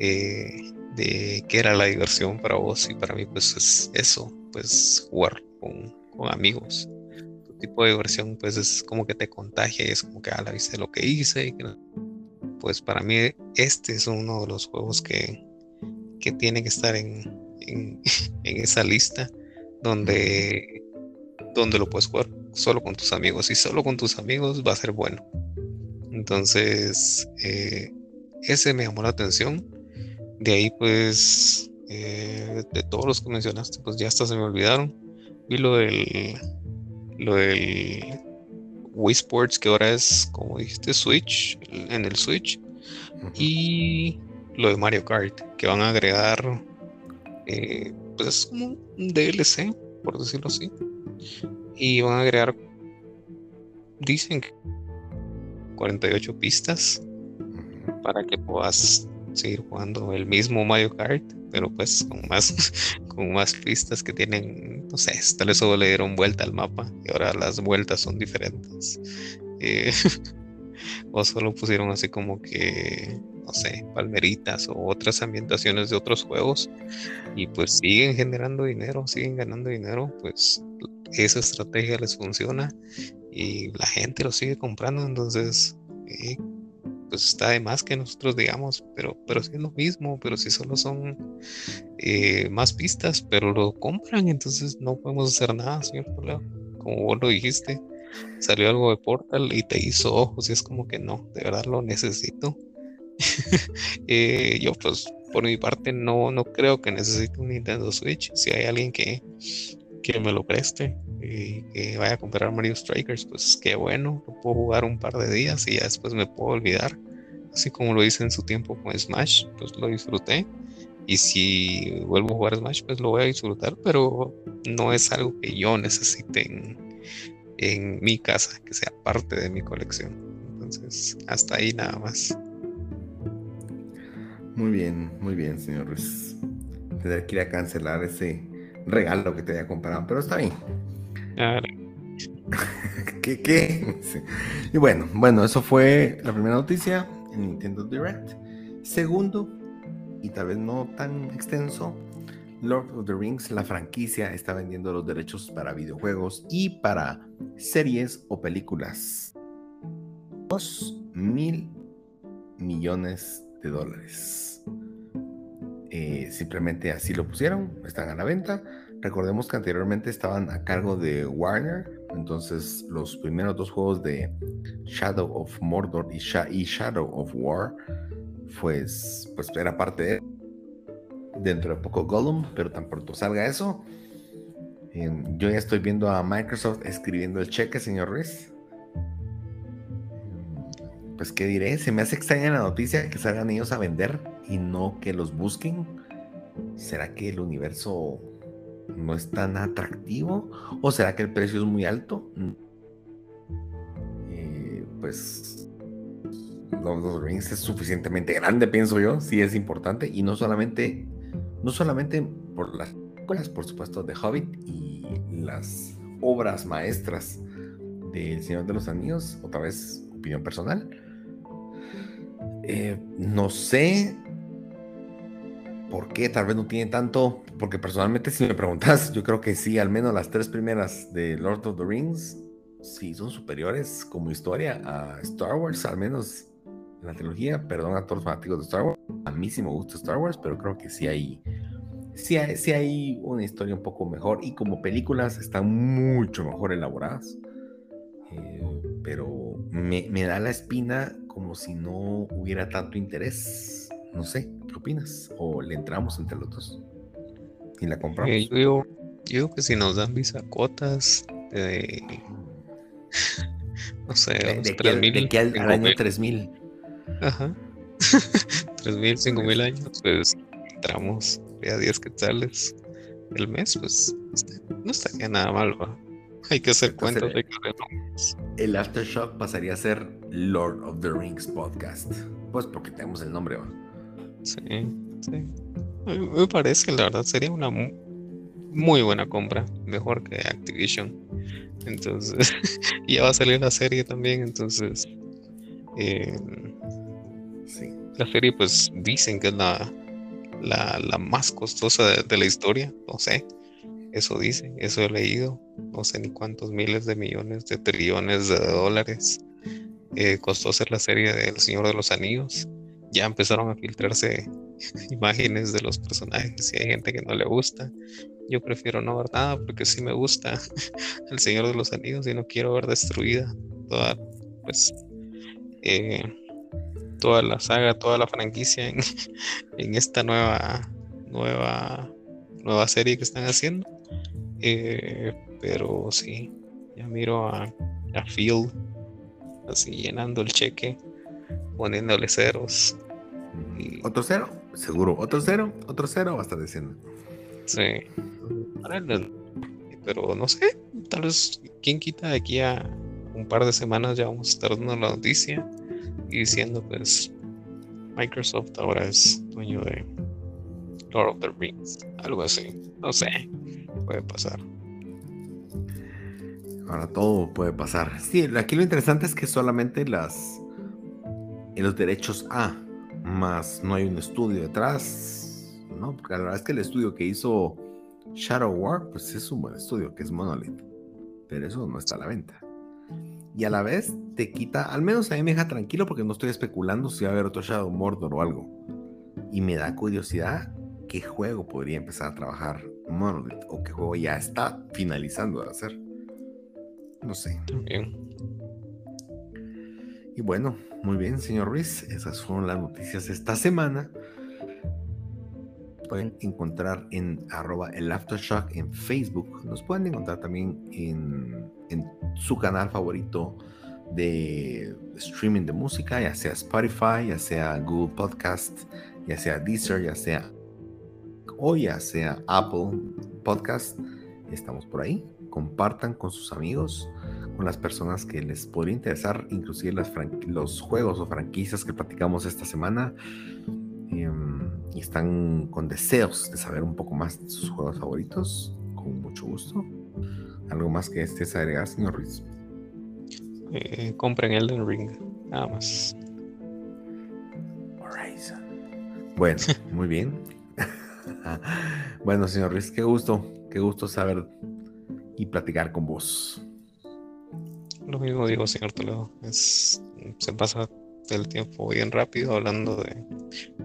[SPEAKER 1] de qué era la diversión para vos y para mí pues es eso, pues jugar con, amigos. Tu tipo de diversión pues es como que te contagia y es como que, ah, la viste lo que hice. Y pues para mí este es uno de los juegos que, que tiene que estar en, [laughs] en, esa lista donde, donde lo puedes jugar solo con tus amigos y solo con tus amigos va a ser bueno. Entonces, eh, ese me llamó la atención de ahí, pues, eh, de todos los que mencionaste, pues ya hasta se me olvidaron. Vi lo del, lo del Wii Sports, que ahora es, como dijiste, Switch, en el Switch. Y lo de Mario Kart, que van a agregar, eh, pues es como un DLC, por decirlo así. Y van a agregar, dicen que 48 pistas para que puedas seguir jugando el mismo Mario Kart, pero pues con más, [laughs] con más pistas que tienen, no sé, tal vez solo le dieron vuelta al mapa y ahora las vueltas son diferentes. Eh, [laughs] o solo pusieron así como que, no sé, palmeritas o otras ambientaciones de otros juegos y pues siguen generando dinero, siguen ganando dinero, pues esa estrategia les funciona y la gente lo sigue comprando, entonces eh, pues está de más que nosotros digamos, pero, pero sí es lo mismo, pero si solo son eh, más pistas, pero lo compran, entonces no podemos hacer nada, señor Toledo, como vos lo dijiste salió algo de Portal y te hizo ojos y es como que no, de verdad lo necesito. [laughs] Eh, yo pues por mi parte no, no creo que necesite un Nintendo Switch. Si hay alguien que, que me lo preste y que vaya a comprar Mario Strikers, pues qué bueno, lo puedo jugar un par de días y ya después me puedo olvidar. Así como lo hice en su tiempo con Smash, pues lo disfruté. Y si vuelvo a jugar Smash, pues lo voy a disfrutar, pero no es algo que yo necesite en, en mi casa, que sea parte de mi colección. Entonces, hasta ahí nada más.
[SPEAKER 2] Muy bien, muy bien, señor Ruiz. Tendré que ir a cancelar ese regalo que te había comprado, pero está bien. [laughs] ¿Qué, qué? Y bueno, bueno, eso fue la primera noticia en Nintendo Direct. Segundo, y tal vez no tan extenso, Lord of the Rings, la franquicia, está vendiendo los derechos para videojuegos y para series o películas. Dos mil millones de dólares. Eh, simplemente así lo pusieron, están a la venta. Recordemos que anteriormente estaban a cargo de Warner, entonces los primeros dos juegos de Shadow of Mordor y, Shadow of War, pues, pues era parte de dentro de poco Gollum, pero tan pronto salga eso. Em, yo ya estoy viendo a Microsoft escribiendo el cheque, señor Ruiz. Em, pues, ¿qué diré? Se me hace extraña la noticia que salgan ellos a vender y no que los busquen. ¿Será que el universo no es tan atractivo? ¿O será que el precio es muy alto? Eh, pues los Rings es suficientemente grande, pienso yo, sí es importante, y no solamente no solamente por las películas, por supuesto, de Hobbit y las obras maestras del Señor de los Anillos, otra vez opinión personal. Eh, no sé por qué, tal vez no tiene tanto, porque personalmente si me preguntas, yo creo que sí, al menos las tres primeras de Lord of the Rings, sí son superiores como historia a Star Wars, al menos la trilogía, perdón a todos los fanáticos de Star Wars, a mí sí me gusta Star Wars, pero creo que sí hay, sí hay, sí hay una historia un poco mejor y como películas están mucho mejor elaboradas. Eh, pero me, me, da la espina como si no hubiera tanto interés. No sé, ¿qué opinas? ¿O le entramos entre los dos? Y la compramos.
[SPEAKER 1] Eh, yo, digo, que si nos dan bisacotas de... [laughs] no sé,
[SPEAKER 2] de, de, que, al, al año 3000.
[SPEAKER 1] Ajá. [laughs] 3.000, 5.000 años, pues entramos a 10 quetzales el mes, pues este, no estaría nada mal, ¿va? Hay que hacer cuentas, de
[SPEAKER 2] El Aftershock pasaría a ser Lord of the Rings Podcast. Pues porque tenemos el nombre, ¿va?
[SPEAKER 1] Sí, sí. Me parece, la verdad, sería una muy buena compra, mejor que Activision. Entonces, [laughs] ya va a salir la serie también, entonces eh, la serie pues dicen que es la, la, más costosa de, la historia, no sé, eso dice, eso he leído, no sé ni cuántos miles de millones de trillones de dólares eh, costó hacer la serie del Señor de los Anillos. Ya empezaron a filtrarse [laughs] imágenes de los personajes y hay gente que no le gusta. Yo prefiero no ver nada porque sí me gusta [laughs] el Señor de los Anillos y no quiero ver destruida toda, pues, eh, toda la saga, toda la franquicia [laughs] en, esta nueva, nueva, nueva serie que están haciendo. Eh, pero sí, ya miro a, a Phil así llenando el cheque, poniéndole ceros.
[SPEAKER 2] ¿Otro cero? Seguro. ¿Otro cero? ¿Otro cero? Va a estar diciendo.
[SPEAKER 1] Sí. Pero no sé, tal vez, ¿quién quita de aquí a un par de semanas ya vamos a estar dando la noticia? y diciendo pues Microsoft ahora es dueño de Lord of the Rings, algo así, no sé, puede pasar.
[SPEAKER 2] Ahora todo puede pasar. Sí, aquí lo interesante es que solamente las en los derechos A más no hay un estudio detrás, ¿no? Porque la verdad es que el estudio que hizo Shadow War, pues es un buen estudio, que es Monolith, pero eso no está a la venta. Y a la vez te quita, al menos a mí me deja tranquilo porque no estoy especulando si va a haber otro Shadow Mordor o algo. Y me da curiosidad qué juego podría empezar a trabajar Monolith o qué juego ya está finalizando de hacer. No sé. Y bueno, muy bien, señor Ruiz. Esas fueron las noticias de esta semana. Pueden encontrar en arroba el Aftershock en Facebook. Nos pueden encontrar también en, en su canal favorito de streaming de música, ya sea Spotify, ya sea Google Podcast, ya sea Deezer, ya sea o ya sea Apple Podcast. Estamos por ahí. Compartan con sus amigos con las personas que les podría interesar, inclusive las los juegos o franquicias que platicamos esta semana. Em, y están con deseos de saber un poco más de sus juegos favoritos, con mucho gusto. ¿Algo más que estés a agregar, señor Ruiz?
[SPEAKER 1] Eh, compren Elden Ring, nada más.
[SPEAKER 2] Bueno, [laughs] muy bien. bueno, señor Ruiz, qué gusto, qué gusto saber y platicar con vos.
[SPEAKER 1] Lo mismo digo, señor Toledo. Es, se pasa el tiempo bien rápido hablando de,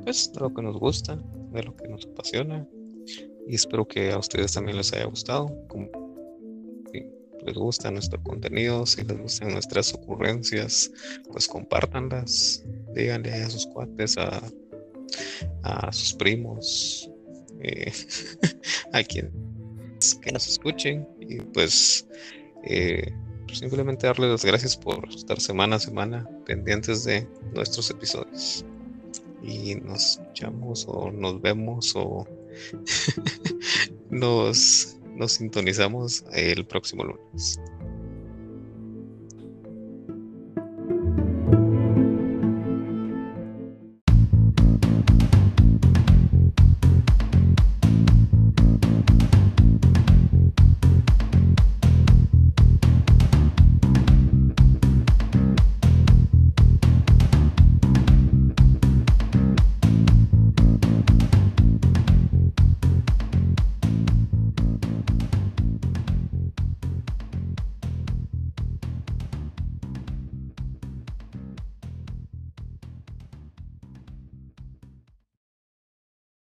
[SPEAKER 1] pues, de lo que nos gusta, de lo que nos apasiona. Y espero que a ustedes también les haya gustado. Como si les gusta nuestro contenido, si les gustan nuestras ocurrencias, pues compártanlas. Díganle a sus cuates, a, a sus primos, eh, [laughs] a quienes que nos escuchen. Y pues eh, simplemente darles las gracias por estar semana a semana pendientes de nuestros episodios. Y nos escuchamos o nos vemos o [laughs] nos, nos sintonizamos el próximo lunes.